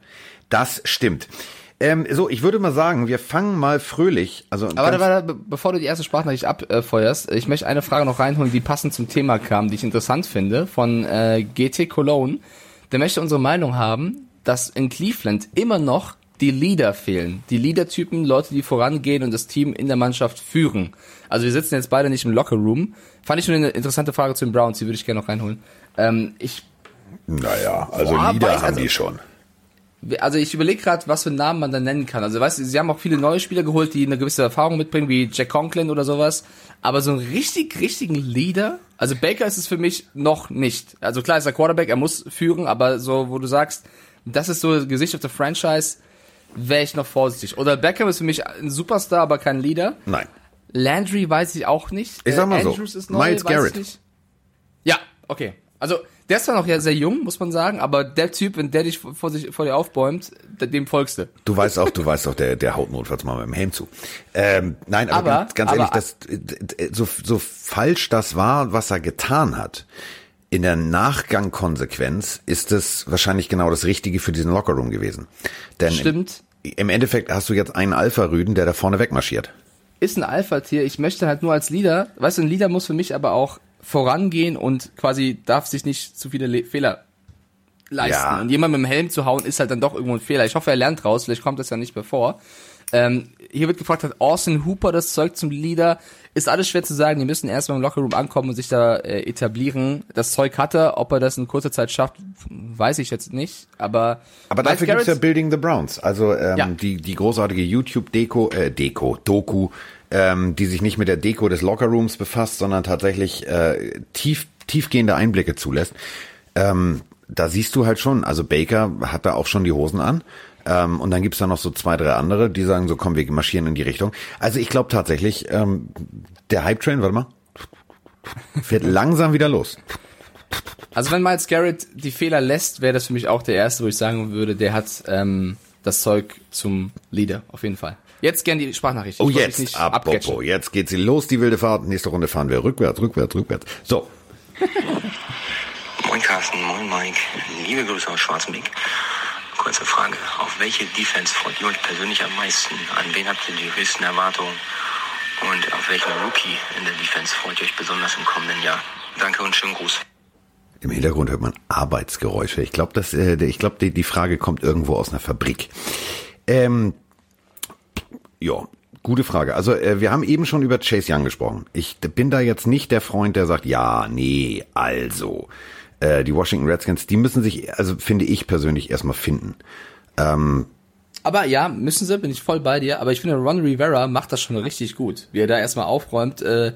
Das stimmt. Ähm, so, ich würde mal sagen, wir fangen mal fröhlich. Also Aber warte, warte, bevor du die erste Sprachnachricht abfeuerst, ich möchte eine Frage noch reinholen, die passend zum Thema kam, die ich interessant finde, von äh, GT Cologne. Der möchte unsere Meinung haben, dass in Cleveland immer noch die Leader fehlen. Die Leader-Typen, Leute, die vorangehen und das Team in der Mannschaft führen. Also wir sitzen jetzt beide nicht im Locker-Room. Fand ich nur eine interessante Frage zu den Browns, die würde ich gerne noch reinholen. Ähm, ich naja, also Boah, Leader haben also, die schon. Also ich überlege gerade, was für Namen man da nennen kann. Also weißt du, sie haben auch viele neue Spieler geholt, die eine gewisse Erfahrung mitbringen, wie Jack Conklin oder sowas. Aber so einen richtig, richtigen Leader, also Baker ist es für mich noch nicht. Also klar ist er Quarterback, er muss führen, aber so, wo du sagst, das ist so das Gesicht auf der Franchise, wäre ich noch vorsichtig. Oder Beckham ist für mich ein Superstar, aber kein Leader. Nein. Landry weiß ich auch nicht. Ich sag mal Äh, Andrews so, ist neu, Miles Garrett. Ja, okay. Also der ist zwar noch ja sehr jung, muss man sagen, aber der Typ, wenn der dich vor, sich, vor dir aufbäumt, dem folgst du. Du weißt auch, du weißt auch, der, der haut notfalls mal mit dem Helm zu. Ähm, nein, aber, Aber- ganz, ganz aber- ehrlich, das, so, so falsch das war, was er getan hat, in der Nachgangkonsequenz ist es wahrscheinlich genau das Richtige für diesen Lockerroom gewesen. Denn Stimmt. Im, im Endeffekt hast du jetzt einen Alpha-Rüden, der da vorne wegmarschiert. Ist ein Alpha-Tier. Ich möchte halt nur als Leader, weißt du, ein Leader muss für mich aber auch vorangehen und quasi darf sich nicht zu viele Le Fehler leisten. Ja. Und jemand mit dem Helm zu hauen, ist halt dann doch irgendwo ein Fehler. Ich hoffe, er lernt raus, vielleicht kommt das ja nicht mehr vor. Ähm, hier wird gefragt, hat Austin Hooper das Zeug zum Leader? Ist alles schwer zu sagen. Die müssen erstmal im Lockerroom ankommen und sich da äh, etablieren. Das Zeug hat er. Ob er das in kurzer Zeit schafft, weiß ich jetzt nicht. Aber, Aber dafür gibt's ja Garrett- Building the Browns, also ähm, Ja. die, die großartige YouTube-Deko, äh, Deko, Doku, ähm, die sich nicht mit der Deko des Lockerrooms befasst, sondern tatsächlich äh, tief, tiefgehende Einblicke zulässt. Ähm, da siehst du halt schon, also Baker hat da auch schon die Hosen an. Ähm, und dann gibt's da noch so zwei, drei andere, die sagen so, komm, wir marschieren in die Richtung. Also ich glaube tatsächlich, ähm, der Hype-Train, warte mal, fährt (laughs) langsam wieder los. Also wenn Miles Garrett die Fehler lässt, wäre das für mich auch der erste, wo ich sagen würde, der hat ähm, das Zeug zum Leader, auf jeden Fall. Jetzt gern die Sprachnachricht. Ich Oh, jetzt, nicht apropos, abcatchen. jetzt geht sie los, die wilde Fahrt. Nächste Runde fahren wir rückwärts, rückwärts, rückwärts. So, (laughs) Moin Carsten, moin Mike. Liebe Grüße aus Schwarzenbeck. Kurze Frage. Auf welche Defense freut ihr euch persönlich am meisten? An wen habt ihr die höchsten Erwartungen? Und auf welchen Rookie in der Defense freut ihr euch besonders im kommenden Jahr? Danke und schönen Gruß. im Hintergrund hört man Arbeitsgeräusche. Ich glaube, dass, äh, ich glaube, die, die Frage kommt irgendwo aus einer Fabrik. Ähm, ja, gute Frage. Also äh, wir haben eben schon über Chase Young gesprochen. Ich bin da jetzt nicht der Freund, der sagt, ja, nee, also. Äh, die Washington Redskins, die müssen sich, also finde ich persönlich, erstmal finden. Aber ja, müssen sie, bin ich voll bei dir. Aber ich finde, Ron Rivera macht das schon richtig gut, wie er da erstmal aufräumt. Äh,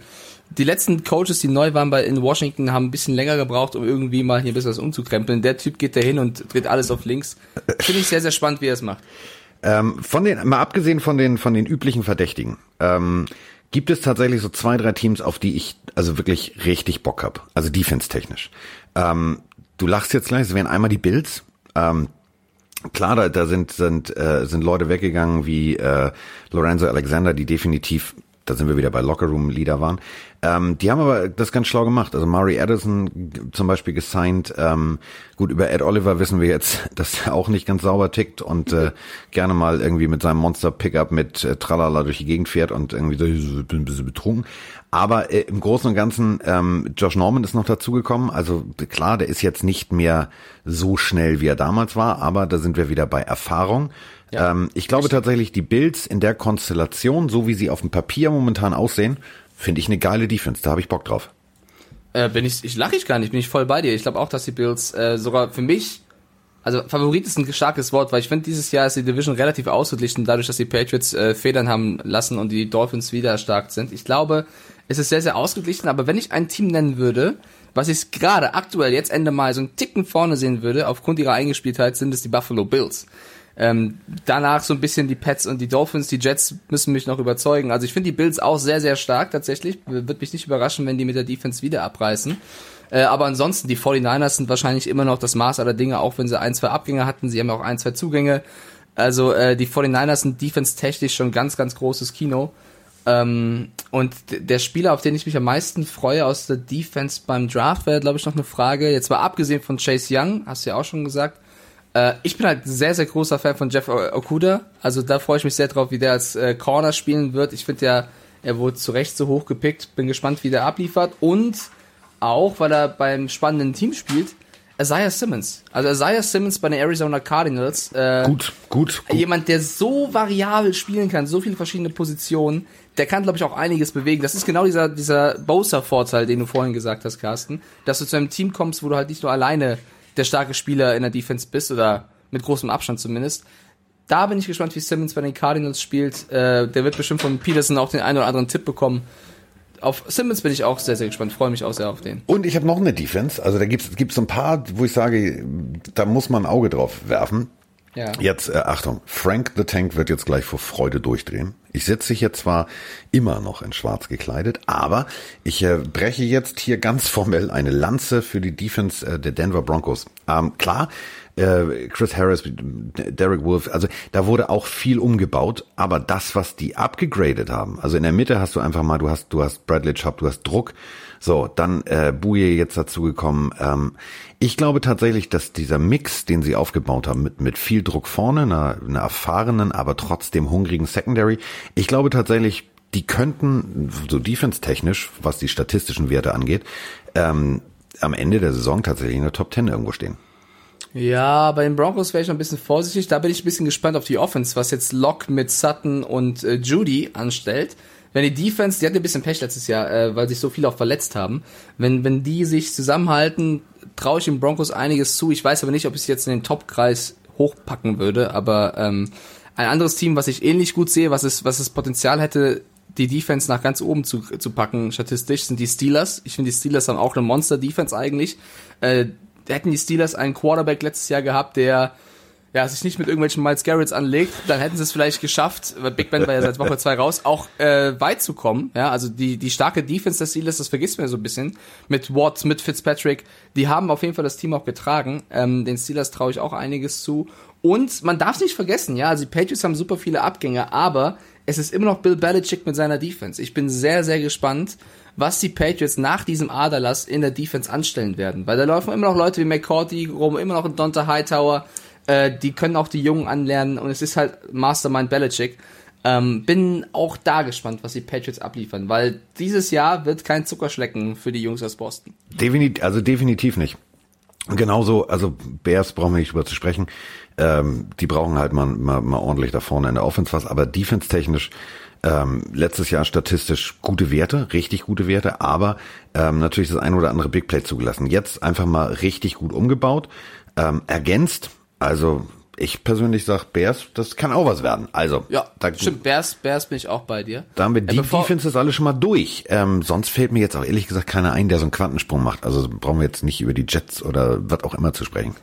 die letzten Coaches, die neu waren bei in Washington, haben ein bisschen länger gebraucht, um irgendwie mal hier ein bisschen was umzukrempeln. Der Typ geht da hin und dreht alles auf links. Finde ich sehr, sehr spannend, wie er es macht. Ähm, von den, mal abgesehen von den, von den üblichen Verdächtigen, ähm, gibt es tatsächlich so zwei, drei Teams, auf die ich also wirklich richtig Bock hab. Also defense-technisch. Ähm, du lachst jetzt gleich, es wären einmal die Bills. Ähm, klar, da, da sind, sind, äh, sind Leute weggegangen wie äh, Lorenzo Alexander, die definitiv, da sind wir wieder bei Lockerroom-Leader waren. Ähm, die haben aber das ganz schlau gemacht. Also Murray Addison zum Beispiel gesigned. Ähm, gut, über Ed Oliver wissen wir jetzt, (laughs) dass er auch nicht ganz sauber tickt und äh, gerne mal irgendwie mit seinem Monster-Pickup mit äh, Tralala durch die Gegend fährt und irgendwie so ein bisschen betrunken. Aber äh, im Großen und Ganzen, ähm, Josh Norman ist noch dazugekommen. Also klar, der ist jetzt nicht mehr so schnell, wie er damals war, aber da sind wir wieder bei Erfahrung. Ja. Ähm, ich glaube tatsächlich, die Bills in der Konstellation, so wie sie auf dem Papier momentan aussehen, finde ich eine geile Defense. Da habe ich Bock drauf. Äh, bin ich, ich lache ich gar nicht, bin ich voll bei dir. Ich glaube auch, dass die Bills äh, sogar für mich, also Favorit ist ein starkes Wort, weil ich finde, dieses Jahr ist die Division relativ ausgeglichen, dadurch, dass die Patriots äh, Federn haben lassen und die Dolphins wieder erstarkt sind. Ich glaube, es ist sehr, sehr ausgeglichen, aber wenn ich ein Team nennen würde, was ich gerade aktuell jetzt Ende Mai so einen Ticken vorne sehen würde, aufgrund ihrer Eingespieltheit, sind es die Buffalo Bills. Ähm, danach so ein bisschen die Pets und die Dolphins, die Jets müssen mich noch überzeugen. Also ich finde die Bills auch sehr, sehr stark tatsächlich. Wird mich nicht überraschen, wenn die mit der Defense wieder abreißen. Äh, aber ansonsten, die 49ers sind wahrscheinlich immer noch das Maß aller Dinge, auch wenn sie ein, zwei Abgänge hatten. Sie haben auch ein, zwei Zugänge. Also äh, die 49ers sind defense-technisch schon ganz, ganz großes Kino. Ähm, und der Spieler, auf den ich mich am meisten freue aus der Defense beim Draft, wäre, glaube ich, noch eine Frage. Jetzt mal abgesehen von Chase Young, hast du ja auch schon gesagt. Äh, ich bin halt ein sehr, sehr großer Fan von Jeff Okuda. Also da freue ich mich sehr drauf, wie der als äh, Corner spielen wird. Ich finde ja, er wurde zu Recht so hoch gepickt. Bin gespannt, wie der abliefert. Und auch, weil er beim spannenden Team spielt, Isaiah Simmons. Also Isaiah Simmons bei den Arizona Cardinals. Äh, Gut, gut, gut. Jemand, der so variabel spielen kann, so viele verschiedene Positionen, der kann, glaube ich, auch einiges bewegen. Das ist genau dieser, dieser Bosa-Vorteil, den du vorhin gesagt hast, Carsten, dass du zu einem Team kommst, wo du halt nicht nur alleine der starke Spieler in der Defense bist oder mit großem Abstand zumindest. Da bin ich gespannt, wie Simmons bei den Cardinals spielt. Äh, der wird bestimmt von Peterson auch den einen oder anderen Tipp bekommen. Auf Simmons bin ich auch sehr, sehr gespannt. Freue mich auch sehr auf den. Und ich habe noch eine Defense. Also da gibt es so ein paar, wo ich sage, da muss man ein Auge drauf werfen. Ja. Jetzt, äh, Achtung, Frank the Tank wird jetzt gleich vor Freude durchdrehen. Ich sitze hier zwar immer noch in schwarz gekleidet, aber ich äh, breche jetzt hier ganz formell eine Lanze für die Defense äh, der Denver Broncos. Ähm, klar, äh, Chris Harris, Derek Wolf, also da wurde auch viel umgebaut, aber das, was die abgegradet haben, also in der Mitte hast du einfach mal, du hast, du hast Bradley Chubb, du hast Druck, so, dann äh, Bouye jetzt dazu gekommen. Ähm, ich glaube tatsächlich, dass dieser Mix, den sie aufgebaut haben, mit, mit viel Druck vorne, einer, einer erfahrenen, aber trotzdem hungrigen Secondary, ich glaube tatsächlich, die könnten so defense-technisch, was die statistischen Werte angeht, ähm, am Ende der Saison tatsächlich in der Top 10 irgendwo stehen. Ja, bei den Broncos wäre ich noch ein bisschen vorsichtig. Da bin ich ein bisschen gespannt auf die Offense, was jetzt Locke mit Sutton und äh, Judy anstellt. Wenn die Defense, die hatte ein bisschen Pech letztes Jahr, äh, weil sich so viele auch verletzt haben. Wenn, wenn die sich zusammenhalten, traue ich den Broncos einiges zu. Ich weiß aber nicht, ob ich es jetzt in den Top-Kreis hochpacken würde, aber ähm, ein anderes Team, was ich ähnlich gut sehe, was es, was es Potenzial hätte, die Defense nach ganz oben zu, zu packen, statistisch, sind die Steelers. Ich finde, die Steelers haben auch eine Monster-Defense eigentlich. Äh, hätten die Steelers einen Quarterback letztes Jahr gehabt, der ja, sich nicht mit irgendwelchen Miles Garretts anlegt, dann hätten sie es vielleicht geschafft, weil Big Ben war ja seit Woche zwei raus, auch äh, weit zu kommen. Ja, also die, die starke Defense des Steelers, das vergisst man so ein bisschen. Mit Watts, mit Fitzpatrick, die haben auf jeden Fall das Team auch getragen. Ähm, den Steelers traue ich auch einiges zu. Und man darf nicht vergessen, ja, also die Patriots haben super viele Abgänge, aber es ist immer noch Bill Belichick mit seiner Defense. Ich bin sehr, sehr gespannt, was die Patriots nach diesem Aderlass in der Defense anstellen werden. Weil da laufen immer noch Leute wie McCourty rum, immer noch ein Donta Hightower, äh, die können auch die Jungen anlernen und es ist halt Mastermind Belichick. Ähm, bin auch da gespannt, was die Patriots abliefern, weil dieses Jahr wird kein Zuckerschlecken für die Jungs aus Boston. Definitiv, also definitiv nicht. Genauso, also Bears brauchen wir nicht drüber zu sprechen. Ähm, die brauchen halt mal, mal, mal ordentlich da vorne in der Offense was, aber defense-technisch ähm, letztes Jahr statistisch gute Werte, richtig gute Werte, aber ähm, natürlich das ein oder andere Big Play zugelassen. Jetzt einfach mal richtig gut umgebaut, ähm, ergänzt. Also ich persönlich sag Bears, das kann auch was werden. Also ja, da, stimmt. Bears, Bears bin ich auch bei dir. Da haben wir die äh, Defense das alles schon mal durch. Ähm, sonst fällt mir jetzt auch ehrlich gesagt keiner ein, der so einen Quantensprung macht. Also brauchen wir jetzt nicht über die Jets oder was auch immer zu sprechen.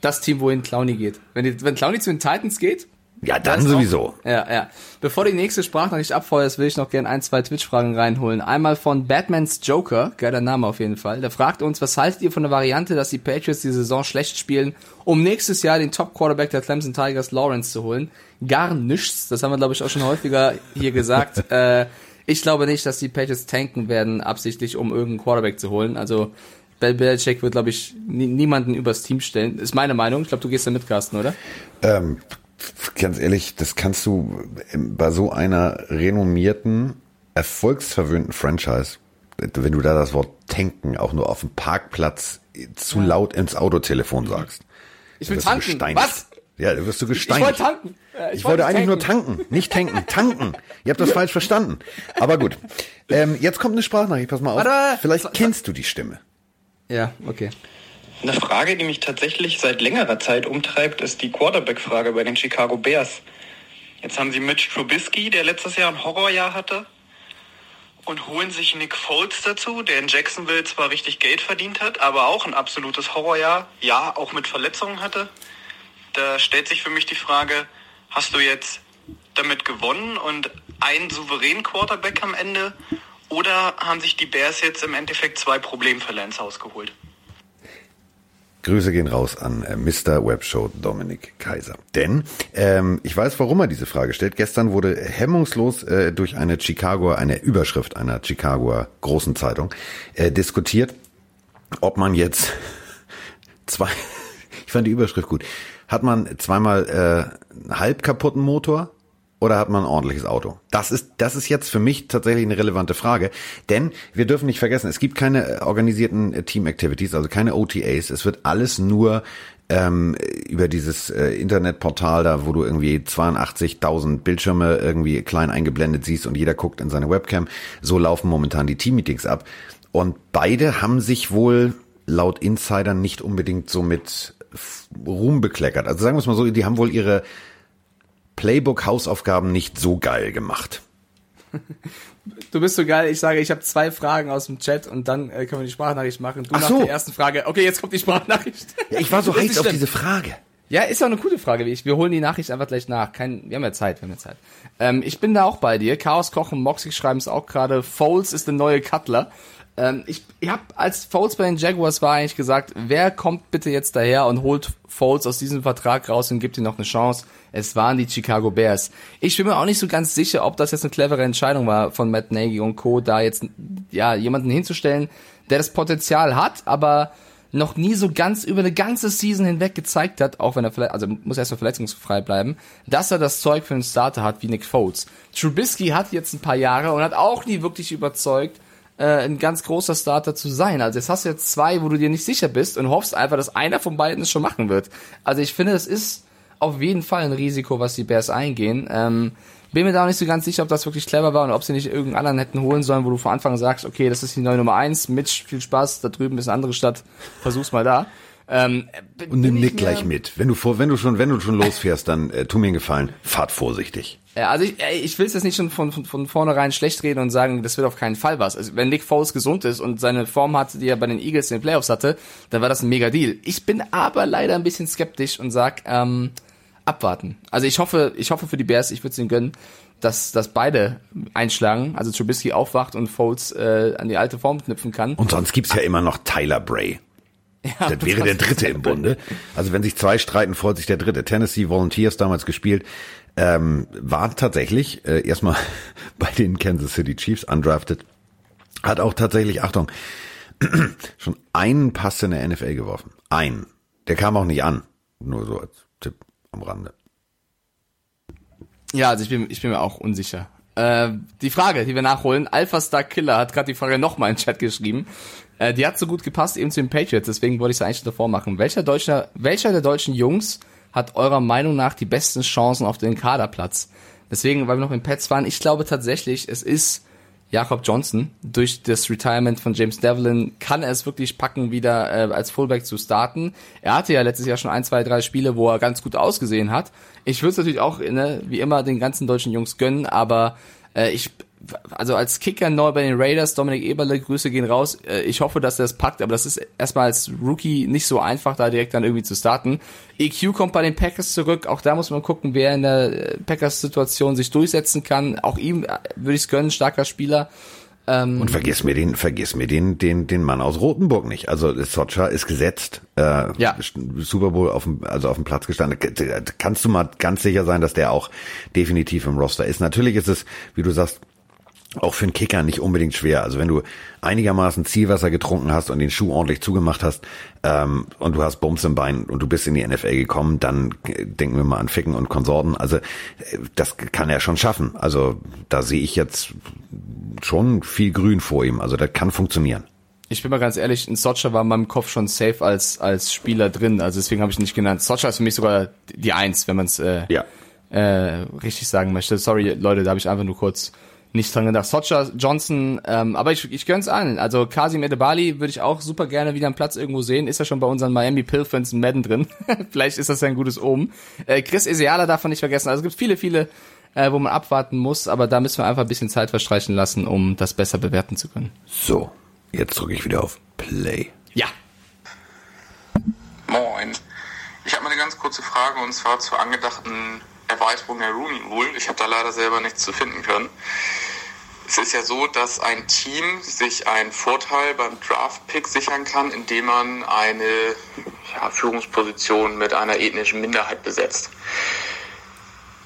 Das Team, wohin Clowny geht. Wenn, die, wenn Clowny zu den Titans geht, ja, dann sowieso. Auch, ja, ja. Bevor die nächste Sprachnachricht abfeuert, will ich noch gerne ein, zwei Twitch-Fragen reinholen. Einmal von Batmans Joker, geiler Name auf jeden Fall. Der fragt uns, was haltet ihr von der Variante, dass die Patriots die Saison schlecht spielen, um nächstes Jahr den Top-Quarterback der Clemson Tigers, Lawrence, zu holen? Gar nichts. Das haben wir, glaube ich, auch schon häufiger hier gesagt. (laughs) äh, ich glaube nicht, dass die Patriots tanken werden, absichtlich, um irgendeinen Quarterback zu holen. Also, Bill Belichick wird, glaube ich, niemanden übers Team stellen. Ist meine Meinung. Ich glaube, du gehst da mit, Carsten, oder? Ähm, ganz ehrlich, das kannst du bei so einer renommierten, erfolgsverwöhnten Franchise, wenn du da das Wort tanken auch nur auf dem Parkplatz zu laut ins Autotelefon sagst. Ich will tanken. Was? Ja, da wirst du gesteinigt. Ich wollte tanken. Ich, ich wollte, eigentlich tanken. nur tanken, nicht tanken, tanken. Ihr habt das (laughs) falsch verstanden. Aber gut. Ähm, jetzt kommt eine Sprachnachricht, pass mal auf. Vielleicht kennst du die Stimme. Ja, okay. Eine Frage, die mich tatsächlich seit längerer Zeit umtreibt, ist die Quarterback-Frage bei den Chicago Bears. Jetzt haben sie Mitch Trubisky, der letztes Jahr ein Horrorjahr hatte, und holen sich Nick Foles dazu, der in Jacksonville zwar richtig Geld verdient hat, aber auch ein absolutes Horrorjahr, ja, auch mit Verletzungen hatte. Da stellt sich für mich die Frage, hast du jetzt damit gewonnen und einen souveränen Quarterback am Ende oder haben sich die Bears jetzt im Endeffekt zwei Problemfälle ins Haus geholt? Grüße gehen raus an äh, Mr. Webshow Dominik Kaiser. Denn ähm, ich weiß, warum er diese Frage stellt. Gestern wurde hemmungslos äh, durch eine Chicagoer, eine Überschrift einer Chicagoer großen Zeitung äh, diskutiert, ob man jetzt (laughs) zwei, (laughs) ich fand die Überschrift gut, hat man zweimal äh, halb kaputten Motor oder hat man ein ordentliches Auto? Das ist, das ist jetzt für mich tatsächlich eine relevante Frage, denn wir dürfen nicht vergessen, es gibt keine äh, organisierten äh, Team-Activities, also keine OTAs. Es wird alles nur ähm, über dieses äh, Internetportal da, wo du irgendwie 82.000 Bildschirme irgendwie klein eingeblendet siehst und jeder guckt in seine Webcam. So laufen momentan die Team-Meetings ab. Und beide haben sich wohl laut Insidern nicht unbedingt so mit Ruhm bekleckert. Also sagen wir es mal so, die haben wohl ihre Playbook-Hausaufgaben nicht so geil gemacht. (laughs) Du bist so geil, ich sage, ich habe zwei Fragen aus dem Chat und dann äh, können wir die Sprachnachricht machen. Du Ach nach so. der ersten Frage. Okay, jetzt kommt die Sprachnachricht. Ja, ich war so heiß auf diese Frage. Ja, ist auch eine coole Frage. wir holen die Nachricht einfach gleich nach. Kein, wir haben ja Zeit, wir haben ja Zeit. Ähm, ich bin da auch bei dir. Chaos Kochen, Moxie schreiben es auch gerade. Foles ist der neue Cutler. Ähm, ich ich habe, als Foles bei den Jaguars war, eigentlich gesagt, wer kommt bitte jetzt daher und holt Foles aus diesem Vertrag raus und gibt ihm noch eine Chance? Es waren die Chicago Bears. Ich bin mir auch nicht so ganz sicher, ob das jetzt eine clevere Entscheidung war von Matt Nagy und Co., da jetzt ja jemanden hinzustellen, der das Potenzial hat, aber noch nie so ganz über eine ganze Season hinweg gezeigt hat, auch wenn er verle- also muss erstmal verletzungsfrei bleiben, dass er das Zeug für einen Starter hat wie Nick Foles. Trubisky hat jetzt ein paar Jahre und hat auch nie wirklich überzeugt, äh, ein ganz großer Starter zu sein. Also jetzt hast du jetzt zwei, wo du dir nicht sicher bist und hoffst einfach, dass einer von beiden es schon machen wird. Also ich finde, es ist auf jeden Fall ein Risiko, was die Bears eingehen. Ähm, bin mir da auch nicht so ganz sicher, ob das wirklich clever war und ob sie nicht irgendeinen anderen hätten holen sollen, wo du von Anfang sagst, okay, das ist die neue Nummer eins, Mitch, viel Spaß, da drüben ist eine andere Stadt, versuch's mal da. Ähm, bin- Und nimm Nick gleich mit. Wenn du vor, wenn du schon, wenn du schon losfährst, dann äh, tu mir einen Gefallen, fahrt vorsichtig. Ja, also ich, ey, ich will es jetzt nicht schon von, von, von vornherein schlecht reden und sagen, das wird auf keinen Fall was. Also wenn Nick Foles gesund ist und seine Form hat, die er bei den Eagles in den Playoffs hatte, dann war das ein mega Deal. Ich bin aber leider ein bisschen skeptisch und sag, ähm, abwarten. Also ich hoffe, ich hoffe für die Bears, ich würde es ihnen gönnen, dass, dass beide einschlagen, also Trubisky aufwacht und Foles äh, an die alte Form knüpfen kann. Und sonst gibt's ja immer noch Tyler Bray. das (laughs) wäre der dritte im Bunde. Also wenn sich zwei streiten, freut sich der dritte. Tennessee Volunteers damals gespielt, ähm, war tatsächlich äh, erstmal (laughs) bei den Kansas City Chiefs undrafted. Hat auch tatsächlich, Achtung, (clears throat) schon einen Pass in der NFL geworfen. Einen. Der kam auch nicht an. Nur so als am Rande. Ja, also ich bin, ich bin mir auch unsicher. Äh, die Frage, die wir nachholen, Alpha Star Killer hat gerade die Frage nochmal in den Chat geschrieben. Äh, die hat so gut gepasst eben zu den Patriots, deswegen wollte ich es eigentlich davor machen. Welcher deutscher, welcher der deutschen Jungs hat eurer Meinung nach die besten Chancen auf den Kaderplatz? Deswegen, weil wir noch in Pets waren, ich glaube tatsächlich, es ist Jakob Johnson. Durch das Retirement von James Devlin kann er es wirklich packen, wieder äh, als Fullback zu starten. Er hatte ja letztes Jahr schon ein, zwei, drei Spiele, wo er ganz gut ausgesehen hat. Ich würde es natürlich auch, ne, wie immer, den ganzen deutschen Jungs gönnen, aber äh, ich, also als Kicker neu bei den Raiders, Dominik Eberle, Grüße gehen raus. Äh, ich hoffe, dass er es packt, aber das ist erstmal als Rookie nicht so einfach, da direkt dann irgendwie zu starten. EQ kommt bei den Packers zurück. Auch da muss man gucken, wer in der äh, Packers-Situation sich durchsetzen kann. Auch ihm äh, würde ich es gönnen, starker Spieler. Und vergiss mir den, vergiss mir den, den, den Mann aus Rothenburg nicht. Also Socha ist gesetzt, äh, Ja. Super Bowl auf dem, also auf dem Platz gestanden. Kannst du mal ganz sicher sein, dass der auch definitiv im Roster ist. Natürlich ist es, wie du sagst, auch für einen Kicker nicht unbedingt schwer. Also wenn du einigermaßen Zielwasser getrunken hast und den Schuh ordentlich zugemacht hast ähm, und du hast Bums im Bein und du bist in die NFL gekommen, dann äh, denken wir mal an Ficken und Konsorten. Also äh, das kann er schon schaffen. Also da sehe ich jetzt schon viel Grün vor ihm. Also das kann funktionieren. Ich bin mal ganz ehrlich, ein Socha war in meinem Kopf schon safe als, als Spieler drin. Also deswegen habe ich ihn nicht genannt. Socha ist für mich sogar die Eins, wenn man es äh, Ja. äh, richtig sagen möchte. Sorry, Leute, da habe ich einfach nur kurz nicht dran gedacht. Socha, Johnson, ähm, aber ich, ich gönn's allen. Also Kasim Edebali würde ich auch super gerne wieder am Platz irgendwo sehen. Ist ja schon bei unseren Miami Pilfans in Madden drin. (laughs) Vielleicht ist das ja ein gutes Omen. Äh, Chris Eseala darf man nicht vergessen. Also es gibt viele, viele, äh, wo man abwarten muss, aber da müssen wir einfach ein bisschen Zeit verstreichen lassen, um das besser bewerten zu können. So, jetzt drücke ich wieder auf Play. Ja. Moin. Ich habe mal eine ganz kurze Frage und zwar zur angedachten Erweiterung der Rooney Rule. Ich habe da leider selber nichts zu finden können. Es ist ja so, dass ein Team sich einen Vorteil beim Draft-Pick sichern kann, indem man eine ja, Führungsposition mit einer ethnischen Minderheit besetzt.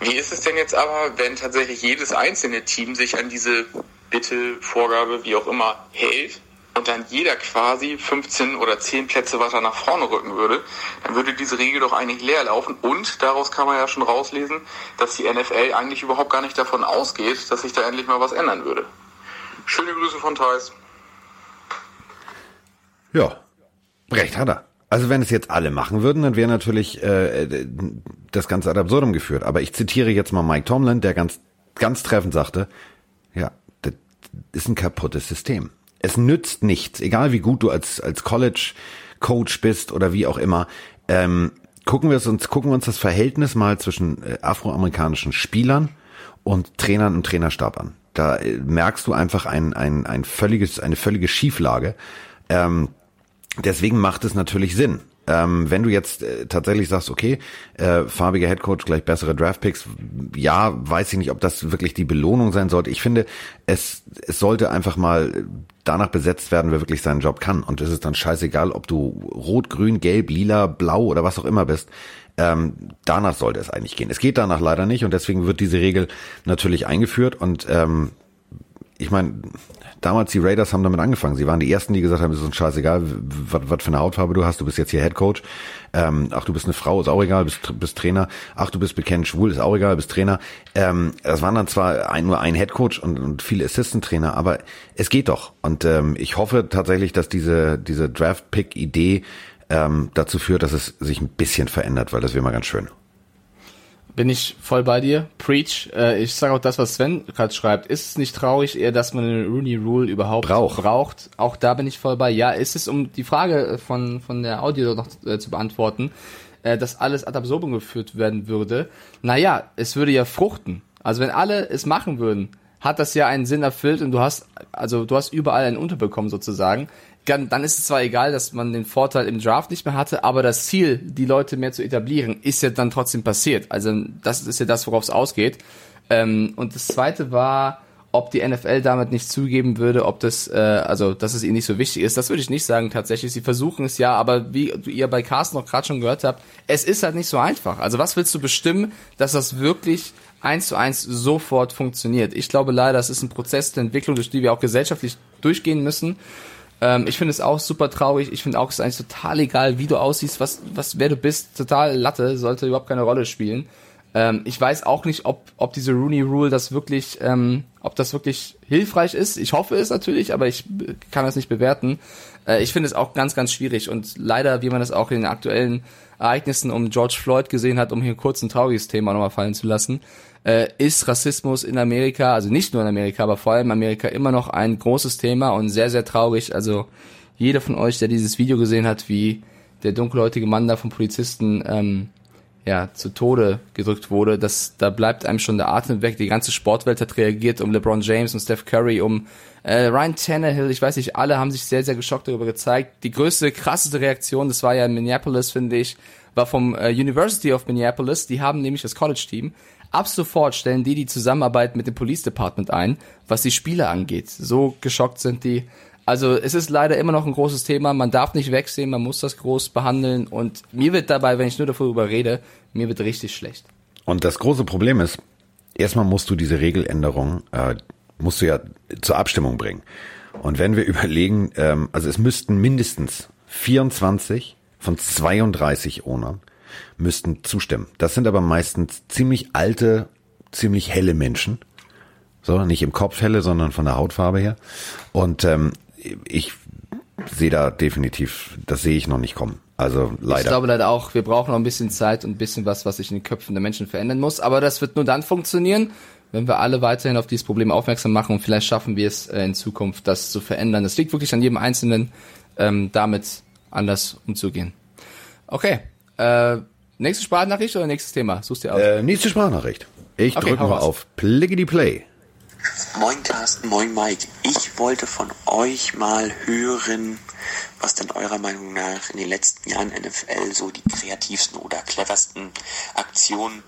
Wie ist es denn jetzt aber, wenn tatsächlich jedes einzelne Team sich an diese Bitte, Vorgabe, wie auch immer, hält und dann jeder quasi 15 oder 10 Plätze weiter nach vorne rücken würde, dann würde diese Regel doch eigentlich leer laufen und daraus kann man ja schon rauslesen, dass die NFL eigentlich überhaupt gar nicht davon ausgeht, dass sich da endlich mal was ändern würde. Schöne Grüße von Thais. Ja, recht hat er. Also wenn es jetzt alle machen würden, dann wäre natürlich äh, das Ganze ad absurdum geführt. Aber ich zitiere jetzt mal Mike Tomlin, der ganz, ganz treffend sagte, ja, das ist ein kaputtes System. Es nützt nichts, egal wie gut du als, als College Coach bist oder wie auch immer. Ähm, gucken wir uns, gucken wir uns das Verhältnis mal zwischen äh, afroamerikanischen Spielern und Trainern und Trainerstab an. Da äh, merkst du einfach ein, ein, ein völliges, eine völlige Schieflage. Ähm, deswegen macht es natürlich Sinn. Ähm, wenn du jetzt äh, tatsächlich sagst, okay, äh, farbiger Headcoach gleich bessere Draftpicks, ja, weiß ich nicht, ob das wirklich die Belohnung sein sollte. Ich finde, es, es sollte einfach mal danach besetzt werden, wer wirklich seinen Job kann. Und es ist dann scheißegal, ob du rot, grün, gelb, lila, blau oder was auch immer bist. Ähm, danach sollte es eigentlich gehen. Es geht danach leider nicht und deswegen wird diese Regel natürlich eingeführt und ähm, ich meine, damals die Raiders haben damit angefangen. Sie waren die ersten, die gesagt haben, es ist uns scheißegal, was für eine Hautfarbe du hast. Du bist jetzt hier Head Coach. Ähm, ach, du bist eine Frau, ist auch egal, bist, bist Trainer. Ach, du bist bekennt schwul, ist auch egal, bist Trainer. Ähm, das waren dann zwar ein, nur ein Head Coach und, und viele Assistant Trainer, aber es geht doch. Und ähm, ich hoffe tatsächlich, dass diese diese Draft Pick Idee ähm, dazu führt, dass es sich ein bisschen verändert, weil das wäre mal ganz schön. Bin ich voll bei dir. Preach. Äh, ich sage auch das, was Sven gerade schreibt. Ist es nicht traurig eher, dass man eine Rooney Rule überhaupt Brauch. braucht? Auch da bin ich voll bei. Ja, ist es, um die Frage von, von der Audio noch äh, zu beantworten, äh, dass alles ad absurdum geführt werden würde. Naja, es würde ja fruchten. Also wenn alle es machen würden, hat das ja einen Sinn erfüllt und du hast, also du hast überall einen Unterbekommen sozusagen dann ist es zwar egal, dass man den Vorteil im Draft nicht mehr hatte, aber das Ziel, die Leute mehr zu etablieren, ist ja dann trotzdem passiert. Also das ist ja das, worauf es ausgeht. Ähm, und das zweite war, ob die NFL damit nicht zugeben würde, ob das, äh, also dass es ihnen nicht so wichtig ist. Das würde ich nicht sagen tatsächlich. Sie versuchen es ja, aber wie ihr bei Carsten noch gerade schon gehört habt, es ist halt nicht so einfach. Also was willst du bestimmen, dass das wirklich eins zu eins sofort funktioniert? Ich glaube leider, es ist ein Prozess der Entwicklung, durch die wir auch gesellschaftlich durchgehen müssen. Ähm, ich finde es auch super traurig. Ich finde auch, es ist eigentlich total egal, wie du aussiehst, was, was, wer du bist. Total Latte, sollte überhaupt keine Rolle spielen. Ähm, ich weiß auch nicht, ob, ob diese Rooney Rule das wirklich, ähm, ob das wirklich hilfreich ist. Ich hoffe es natürlich, aber ich kann das nicht bewerten. Äh, ich finde es auch ganz, ganz schwierig und leider, wie man das auch in den aktuellen Ereignissen um George Floyd gesehen hat, um hier kurz ein trauriges Thema nochmal fallen zu lassen, äh, ist Rassismus in Amerika, also nicht nur in Amerika, aber vor allem in Amerika immer noch ein großes Thema und sehr, sehr traurig. Also jeder von euch, der dieses Video gesehen hat, wie der dunkelhäutige Mann da vom Polizisten ähm, ja, zu Tode gedrückt wurde, das, da bleibt einem schon der Atem weg. Die ganze Sportwelt hat reagiert um LeBron James und Steph Curry, um äh, Ryan Tannehill, ich weiß nicht, alle haben sich sehr, sehr geschockt darüber gezeigt. Die größte, krasseste Reaktion, das war ja in Minneapolis, finde ich, war vom äh, University of Minneapolis. Die haben nämlich das College-Team Ab sofort stellen die die Zusammenarbeit mit dem Police Department ein, was die Spiele angeht. So geschockt sind die. Also es ist leider immer noch ein großes Thema. Man darf nicht wegsehen, man muss das groß behandeln. Und mir wird dabei, wenn ich nur darüber rede, mir wird richtig schlecht. Und das große Problem ist, erstmal musst du diese Regeländerung, äh, musst du ja zur Abstimmung bringen. Und wenn wir (laughs) überlegen, ähm, also es müssten mindestens 24 von 32 Ownern müssten zustimmen. Das sind aber meistens ziemlich alte, ziemlich helle Menschen. So, nicht im Kopf helle, sondern von der Hautfarbe her. Und ähm, ich sehe da definitiv, das sehe ich noch nicht kommen. Also leider. Ich glaube leider auch, wir brauchen noch ein bisschen Zeit und ein bisschen was, was sich in den Köpfen der Menschen verändern muss. Aber das wird nur dann funktionieren, wenn wir alle weiterhin auf dieses Problem aufmerksam machen und vielleicht schaffen wir es äh, in Zukunft, das zu verändern. Das liegt wirklich an jedem Einzelnen, ähm, damit anders umzugehen. Okay, äh, nächste Sprachnachricht oder nächstes Thema? Suchst dir aus. Äh, nächste Sprachnachricht. Ich okay, drücke mal auf Pliggity Play. Moin Carsten, moin Mike. Ich wollte von euch mal hören, was denn eurer Meinung nach in den letzten Jahren NFL so die kreativsten oder cleversten Aktionen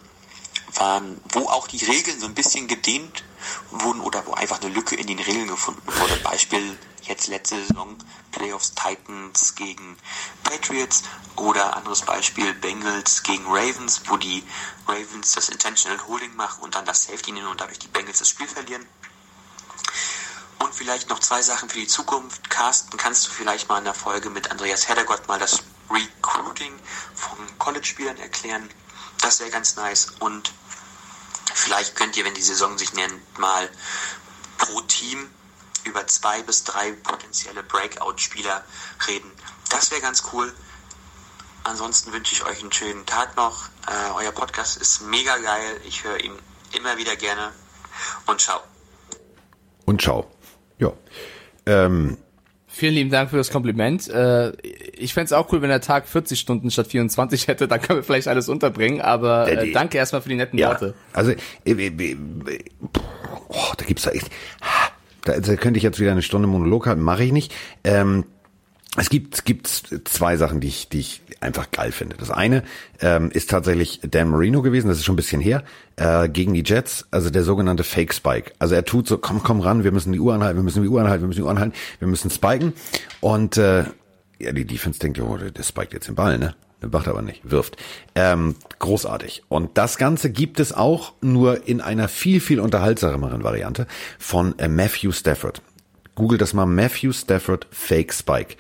waren, wo auch die Regeln so ein bisschen gedehnt wurden oder wo einfach eine Lücke in den Regeln gefunden wurde. Beispiel jetzt letzte Saison Playoffs Titans gegen Patriots oder anderes Beispiel Bengals gegen Ravens, wo die Ravens das Intentional Holding machen und dann das Safety nehmen und dadurch die Bengals das Spiel verlieren. Und vielleicht noch zwei Sachen für die Zukunft. Carsten, kannst du vielleicht mal in der Folge mit Andreas Heddergott mal das Recruiting von College-Spielern erklären? Das wäre ganz nice. Und vielleicht könnt ihr, wenn die Saison sich nennt, mal pro Team über zwei bis drei potenzielle Breakout-Spieler reden. Das wäre ganz cool. Ansonsten wünsche ich euch einen schönen Tag noch. Äh, euer Podcast ist mega geil. Ich höre ihn immer wieder gerne. Und ciao. Und ciao. Ja. Ähm, Vielen lieben Dank für das Kompliment. Äh, ich fände auch cool, wenn der Tag 40 Stunden statt 24 (laughs) hätte, dann können wir vielleicht alles unterbringen, aber äh, danke erstmal für die netten ja, Worte. Also, äh, oh, da gibt's da echt, da, da könnte ich jetzt wieder eine Stunde Monolog haben, mache ich nicht. Ähm, es gibt, gibt zwei Sachen, die ich, die ich einfach geil finde. Das eine ähm, ist tatsächlich Dan Marino gewesen, das ist schon ein bisschen her, äh, gegen die Jets, also der sogenannte Fake Spike. Also er tut so, komm, komm ran, wir müssen die Uhr anhalten, wir müssen die Uhr anhalten, wir müssen die Uhr anhalten, wir müssen spiken. Und äh, ja, die Defense denkt, oh, der spiked jetzt den Ball, ne? Macht aber nicht, wirft. Ähm, großartig. Und das Ganze gibt es auch nur in einer viel, viel unterhaltsameren Variante von äh, Matthew Stafford. Google das mal Matthew Stafford Fake Spike.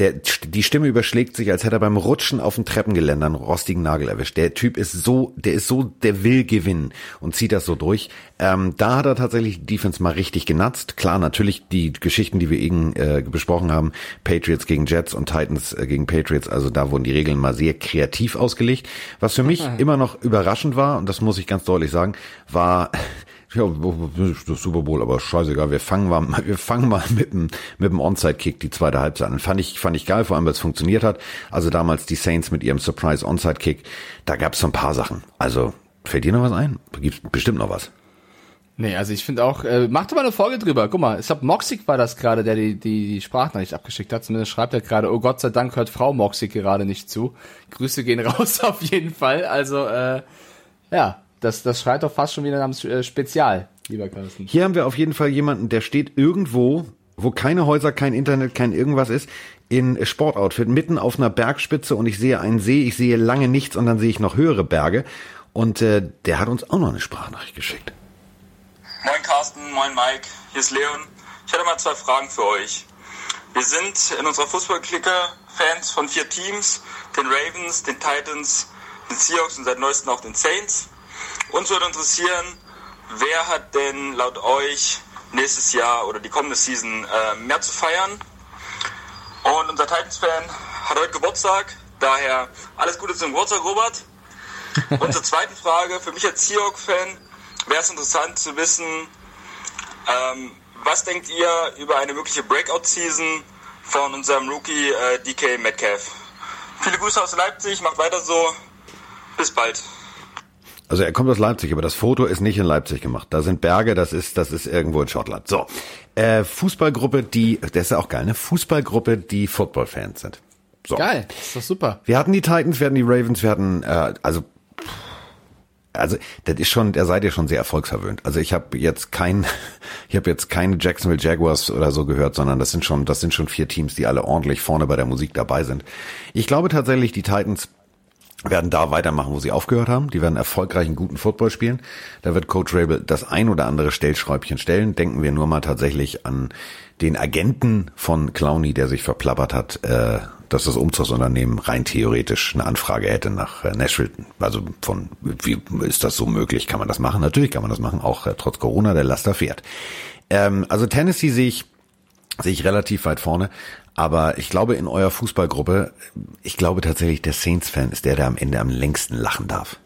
Der, die Stimme überschlägt sich, als hätte er beim Rutschen auf dem Treppengeländer einen rostigen Nagel erwischt. Der Typ ist so, der ist so, der will gewinnen und zieht das so durch. Ähm, da hat er tatsächlich die Defense mal richtig genatzt. Klar, natürlich die Geschichten, die wir eben äh, besprochen haben, Patriots gegen Jets und Titans äh, gegen Patriots, also da wurden die Regeln mal sehr kreativ ausgelegt. Was für mich (laughs) immer noch überraschend war, und das muss ich ganz deutlich sagen, war ja, Super Bowl, aber scheißegal, wir fangen mal, (laughs) wir fangen mal mit dem, mit dem Onside-Kick die zweite Halbzeit an. Fand ich, fand ich geil, vor allem, weil es funktioniert hat. Also damals die Saints mit ihrem Surprise Onside-Kick, da gab es so ein paar Sachen. Also, fällt dir noch was ein? Gibt bestimmt noch was. Nee, also ich finde auch, äh, mach doch mal eine Folge drüber. Guck mal, ich glaube, Moxig war das gerade, der die, die, die Sprachnachricht abgeschickt hat. Zumindest schreibt er gerade, oh Gott sei Dank hört Frau Moxig gerade nicht zu. Grüße gehen (laughs) raus auf jeden Fall. Also, äh, ja, das, das schreit doch fast schon wieder nach einem äh, Spezial, lieber Carsten. Hier haben wir auf jeden Fall jemanden, der steht irgendwo, wo keine Häuser, kein Internet, kein irgendwas ist, in Sportoutfit, mitten auf einer Bergspitze und ich sehe einen See, ich sehe lange nichts und dann sehe ich noch höhere Berge. Und äh, der hat uns auch noch eine Sprachnachricht geschickt. Moin Carsten, moin Mike, hier ist Leon. Ich hätte mal zwei Fragen für euch. Wir sind in unserer Fußballklicke Fans von vier Teams, den Ravens, den Titans, den Seahawks und seit neuestem auch den Saints. Uns würde interessieren, wer hat denn laut euch nächstes Jahr oder die kommende Season äh, mehr zu feiern? Und unser Titans-Fan hat heute Geburtstag, daher alles Gute zum Geburtstag, Robert. (laughs) Und zur zweiten Frage, für mich als Seahawk-Fan wäre es interessant zu wissen, ähm, was denkt ihr über eine mögliche Breakout-Season von unserem Rookie äh, DK Metcalf? Viele Grüße aus Leipzig, macht weiter so. Bis bald. Also er kommt aus Leipzig, aber das Foto ist nicht in Leipzig gemacht. Da sind Berge, das ist, das ist irgendwo in Schottland. So. Äh, Fußballgruppe, die, das ist ja auch geil, eine Fußballgruppe, die Football-Fans sind. So. Geil, das ist doch super. Wir hatten die Titans, wir hatten die Ravens, wir hatten, äh, also also das ist schon, der seid ihr schon sehr erfolgsverwöhnt. Also ich habe jetzt kein, (laughs) ich habe jetzt keine Jacksonville Jaguars oder so gehört, sondern das sind schon, das sind schon vier Teams, die alle ordentlich vorne bei der Musik dabei sind. Ich glaube tatsächlich, die Titans werden da weitermachen, wo sie aufgehört haben. Die werden erfolgreichen, guten Football spielen. Da wird Coach Rabel das ein oder andere Stellschräubchen stellen. Denken wir nur mal tatsächlich an den Agenten von Clowney, der sich verplappert hat, äh, dass das Umzugsunternehmen rein theoretisch eine Anfrage hätte nach äh, Nashville. Also von, wie ist das so möglich? Kann man das machen? Natürlich kann man das machen, auch äh, trotz Corona, der Laster fährt. Ähm, also Tennessee sehe ich sehe ich relativ weit vorne. Aber ich glaube, in eurer Fußballgruppe, ich glaube tatsächlich, der Saints-Fan ist der, der am Ende am längsten lachen darf.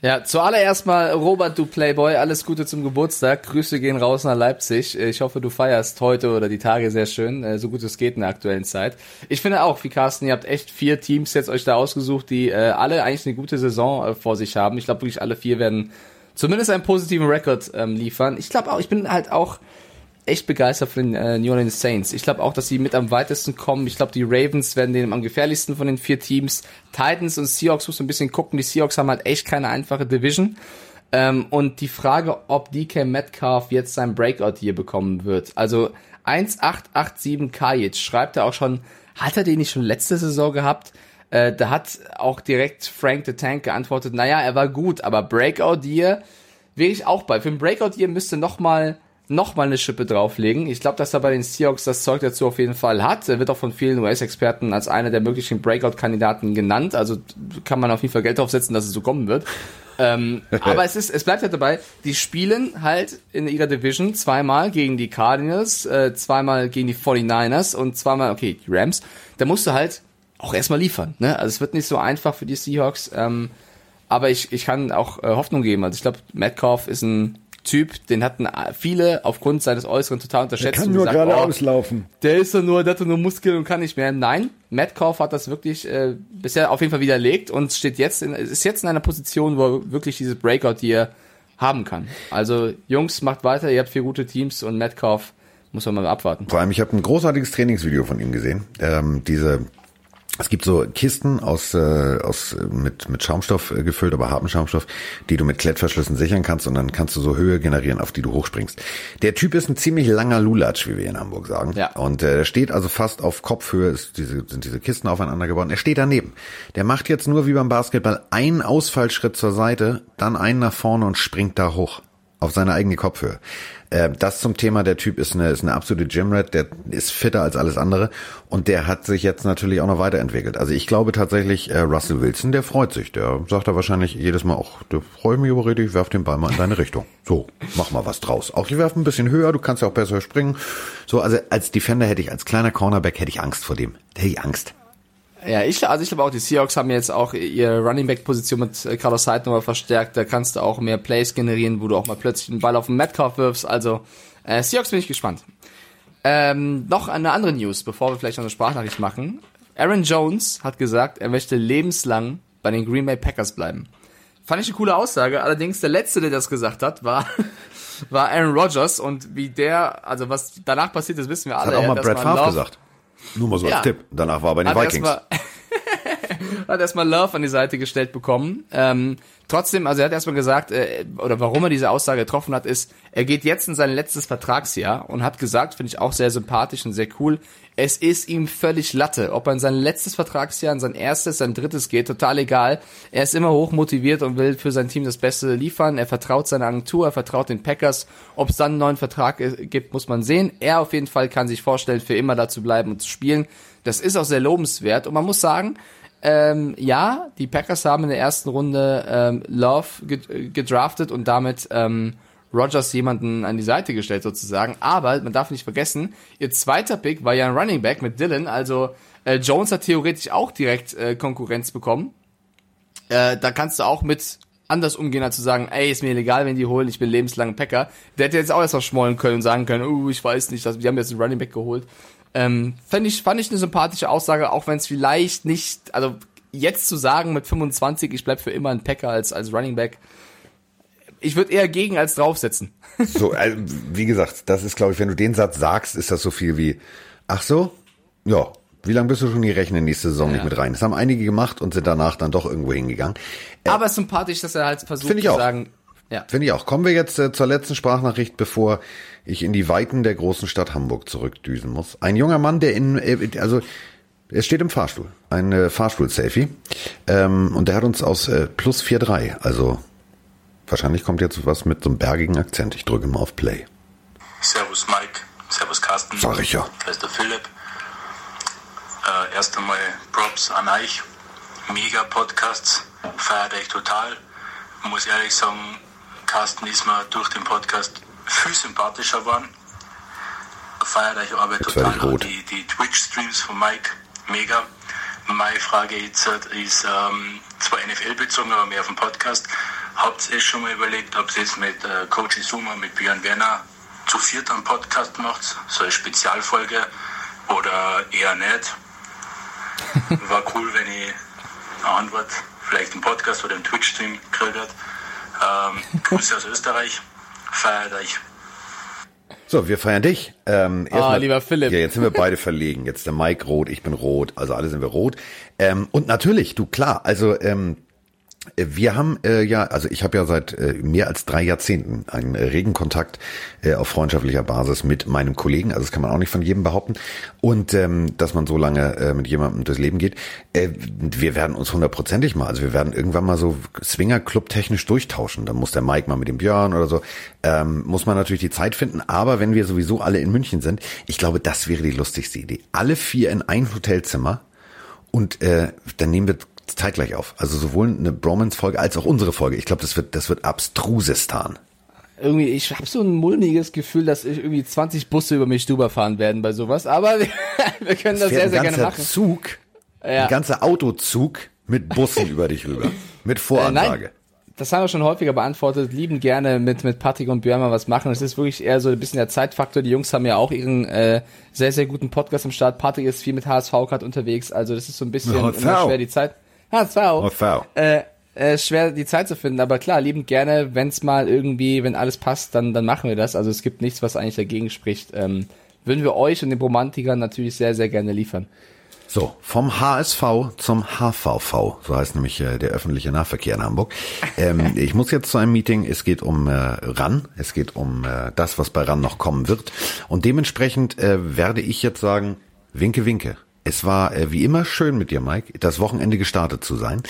Ja, zuallererst mal, Robert, du Playboy, alles Gute zum Geburtstag. Grüße gehen raus nach Leipzig. Ich hoffe, du feierst heute oder die Tage sehr schön, äh, so gut es geht in der aktuellen Zeit. Ich finde auch, wie Carsten, ihr habt echt vier Teams jetzt euch da ausgesucht, die äh, alle eigentlich eine gute Saison äh, vor sich haben. Ich glaube wirklich, alle vier werden zumindest einen positiven Rekord ähm, liefern. Ich glaube auch, ich bin halt auch echt begeistert von den äh, New Orleans Saints. Ich glaube auch, dass sie mit am weitesten kommen. Ich glaube, die Ravens werden den am gefährlichsten von den vier Teams. Titans und Seahawks muss ein bisschen gucken. Die Seahawks haben halt echt keine einfache Division. Ähm, und die Frage, ob DK Metcalf jetzt sein Breakout hier bekommen wird. Also 1887 Kajic schreibt er auch schon, hat er den nicht schon letzte Saison gehabt? Äh, da hat auch direkt Frank the Tank geantwortet, naja, er war gut, aber Breakout Year wäre ich auch bei. Für ein Breakout Year müsste noch mal noch mal eine Schippe drauflegen. Ich glaube, dass er bei den Seahawks das Zeug dazu auf jeden Fall hat. Er wird auch von vielen US-Experten als einer der möglichen Breakout-Kandidaten genannt. Also kann man auf jeden Fall Geld draufsetzen, dass es so kommen wird. ähm, (laughs) aber es ist, es bleibt halt dabei, die spielen halt in ihrer Division zweimal gegen die Cardinals, äh, zweimal gegen die 49ers und zweimal, okay, die Rams. Da musst du halt auch erstmal liefern. Ne? Also es wird nicht so einfach für die Seahawks. Ähm, aber ich, ich kann auch äh, Hoffnung geben. Also ich glaube, Metcalf ist ein Typ, den hatten viele aufgrund seines Äußeren total unterschätzt. Der kann nur gesagt, geradeaus laufen. Der ist doch nur, der hat nur Muskeln und kann nicht mehr. Nein, Metcalf hat das wirklich äh, bisher auf jeden Fall widerlegt und steht jetzt in, ist jetzt in einer Position, wo er wirklich dieses Breakout hier haben kann. Also Jungs, macht weiter, ihr habt vier gute Teams und Metcalf muss man mal abwarten. Vor allem, ich habe ein großartiges Trainingsvideo von ihm gesehen. Ähm, diese es gibt so Kisten aus, äh, aus mit, mit Schaumstoff äh, gefüllt, aber harten Schaumstoff, die du mit Klettverschlüssen sichern kannst und dann kannst du so Höhe generieren, auf die du hochspringst. Der Typ ist ein ziemlich langer Lulatsch, wie wir in Hamburg sagen. Ja. Und äh, der steht also fast auf Kopfhöhe, ist diese, sind diese Kisten aufeinander gebaut. Er steht daneben. Der macht jetzt nur wie beim Basketball einen Ausfallschritt zur Seite, dann einen nach vorne und springt da hoch auf seine eigene Kopfhöhe. Äh, das zum Thema, der Typ ist eine, ist eine absolute Gymrat, der ist fitter als alles andere und der hat sich jetzt natürlich auch noch weiterentwickelt. Also ich glaube tatsächlich, äh, Russell Wilson, der freut sich, der sagt da wahrscheinlich jedes Mal, auch, der freut mich richtig, ich werf den Ball mal in deine Richtung. So, mach mal was draus. Auch ich werf ein bisschen höher, du kannst ja auch besser springen. So, also als Defender hätte ich, als kleiner Cornerback hätte ich Angst vor dem. Hätte ich Angst. Ja, ich, also ich glaube auch, die Seahawks haben jetzt auch ihre Running Back Position mit äh, Carlos Hyde nochmal verstärkt. Da kannst du auch mehr Plays generieren, wo du auch mal plötzlich einen Ball auf den Metcalf wirfst. Also, äh, Seahawks bin ich gespannt. Ähm, noch eine andere News, bevor wir vielleicht noch eine Sprachnachricht machen. Aaron Jones hat gesagt, er möchte lebenslang bei den Green Bay Packers bleiben. Fand ich eine coole Aussage. Allerdings der letzte, der das gesagt hat, war (laughs) war Aaron Rodgers und wie der, also was danach passiert ist, wissen wir alle. Das hat auch mal Brad Favre gesagt. Nur mal so Ja. als Tipp. Danach war er bei den hat Vikings. (laughs) hat erstmal Love an die Seite gestellt bekommen. Ähm, trotzdem, also er hat erstmal gesagt, äh, oder warum er diese Aussage getroffen hat, ist, er geht jetzt in sein letztes Vertragsjahr und hat gesagt, finde ich auch sehr sympathisch und sehr cool, es ist ihm völlig Latte, ob er in sein letztes Vertragsjahr, in sein erstes, sein drittes geht, total egal. Er ist immer hoch motiviert und will für sein Team das Beste liefern. Er vertraut seiner Agentur, er vertraut den Packers. Ob es dann einen neuen Vertrag äh, gibt, muss man sehen. Er auf jeden Fall kann sich vorstellen, für immer da zu bleiben und zu spielen. Das ist auch sehr lobenswert und man muss sagen, ähm, ja, die Packers haben in der ersten Runde ähm, Love ged- gedraftet und damit ähm, Rogers jemanden an die Seite gestellt sozusagen. Aber man darf nicht vergessen, ihr zweiter Pick war ja ein Running Back mit Dylan. Also äh, Jones hat theoretisch auch direkt äh, Konkurrenz bekommen. Äh, da kannst du auch mit anders umgehen, als zu sagen, ey, ist mir egal, wenn die holen, ich bin lebenslang Packer. Der hätte jetzt auch erst noch schmollen können und sagen können, uh, ich weiß nicht, wir haben jetzt einen Running Back geholt. Ähm, fand ich, fand ich eine sympathische Aussage, auch wenn es vielleicht nicht, also jetzt zu sagen mit 25, ich bleib für immer ein Packer als, als Running Back, ich würde eher gegen als draufsetzen. So, also, wie gesagt, das ist, glaube ich, wenn du den Satz sagst, ist das so viel wie, ach so, ja, wie lange bist du schon hier rechnen nächste Saison nicht mit rein? Das haben einige gemacht und sind danach dann doch irgendwo hingegangen. Aber es ist sympathisch, dass er halt versucht zu auch. sagen, ja. Finde ich auch. Kommen wir jetzt äh, zur letzten Sprachnachricht, bevor ich in die Weiten der großen Stadt Hamburg zurückdüsen muss. Ein junger Mann, der in, äh, also er steht im Fahrstuhl, ein äh, Fahrstuhl-Selfie, ähm, und der hat uns aus äh, plus 4,3, also wahrscheinlich kommt jetzt was mit so einem bergigen Akzent. Ich drücke mal auf Play. Servus Mike, Servus Carsten. Sag ich ja. Da ist der Philipp. Äh, erst einmal Props an euch. Mega Podcasts, feiert euch total. Muss ehrlich sagen, Carsten ist mir durch den Podcast viel sympathischer geworden. Feiert euch Arbeit Jetzt total. rot. Die, die Twitch-Streams von Mike, mega. Meine Frage jetzt ist ähm, zwar NFL-bezogen, aber mehr auf den Podcast. Habt ihr schon mal überlegt, ob ihr jetzt mit äh, Coach Izuma, mit Björn Werner zu viert einen Podcast macht? So eine Spezialfolge oder eher nicht? (laughs) War cool, wenn ich eine Antwort, vielleicht im Podcast oder im Twitch-Stream gekriegt hätte. Ähm, Grüße aus Österreich. Feiert euch. So, wir feiern dich. Ähm, erstmal- lieber Philipp. Ja, jetzt sind wir beide (laughs) verlegen. Jetzt der Mike rot, ich bin rot, also alle sind wir rot. Ähm, und natürlich, du klar, also ähm, wir haben äh, ja, also ich habe ja seit äh, mehr als drei Jahrzehnten einen äh, regen Kontakt äh, auf freundschaftlicher Basis mit meinem Kollegen. Also das kann man auch nicht von jedem behaupten. Und ähm, dass man so lange äh, mit jemandem durchs Leben geht. Äh, wir werden uns hundertprozentig mal, also wir werden irgendwann mal so Swingerclub technisch durchtauschen. Dann muss der Mike mal mit dem Björn oder so. Ähm, muss man natürlich die Zeit finden. Aber wenn wir sowieso alle in München sind, ich glaube, das wäre die lustigste Idee. Alle vier in ein Hotelzimmer und äh, dann nehmen wir zeitgleich auf. Also sowohl eine Bromance-Folge als auch unsere Folge. Ich glaube, das wird, das wird abstrusistan. irgendwie, ich habe so ein mulmiges Gefühl, dass ich irgendwie 20 Busse über mich drüber fahren werden bei sowas, aber wir, (laughs) wir können das Fährt sehr, sehr ein gerne ganzer machen. Zug, Ja. ein ganzer Autozug mit Bussen (laughs) über dich rüber. Mit Äh, Voransage. nein, das haben wir schon häufiger beantwortet, lieben gerne mit, mit Patrick und Björn mal was machen. Es ist wirklich eher so ein bisschen der Zeitfaktor. Die Jungs haben ja auch ihren äh, sehr, sehr guten Podcast am Start. Patrick ist viel mit HSV gerade unterwegs, also das ist so ein bisschen immer schwer die Zeit. HSV. HSV. Äh, äh, schwer die Zeit zu finden, aber klar, liebend gerne, wenn es mal irgendwie, wenn alles passt, dann, dann machen wir das. Also es gibt nichts, was eigentlich dagegen spricht. Ähm, würden wir euch und den Romantikern natürlich sehr, sehr gerne liefern. So, vom HSV zum HVV, so heißt nämlich äh, der öffentliche Nahverkehr in Hamburg. Ähm, (laughs) ich muss jetzt zu einem Meeting, es geht um äh, RAN, es geht um äh, das, was bei RAN noch kommen wird. Und dementsprechend äh, werde ich jetzt sagen, winke, winke. Es war äh, wie immer schön mit dir, Mike, das Wochenende gestartet zu sein.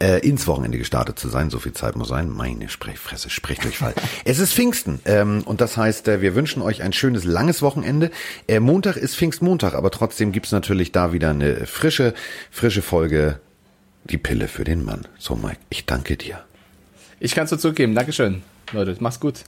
Äh, ins Wochenende gestartet zu sein, so viel Zeit muss sein. Meine Sprechfresse, Sprechdurchfall. (laughs) es ist Pfingsten ähm, und das heißt, äh, wir wünschen euch ein schönes, langes Wochenende. Äh, Montag ist Pfingstmontag, aber trotzdem gibt's natürlich da wieder eine frische, frische Folge. Die Pille für den Mann. So, Mike, ich danke dir. Ich kann's dir zurückgeben. Dankeschön. Leute, mach's gut.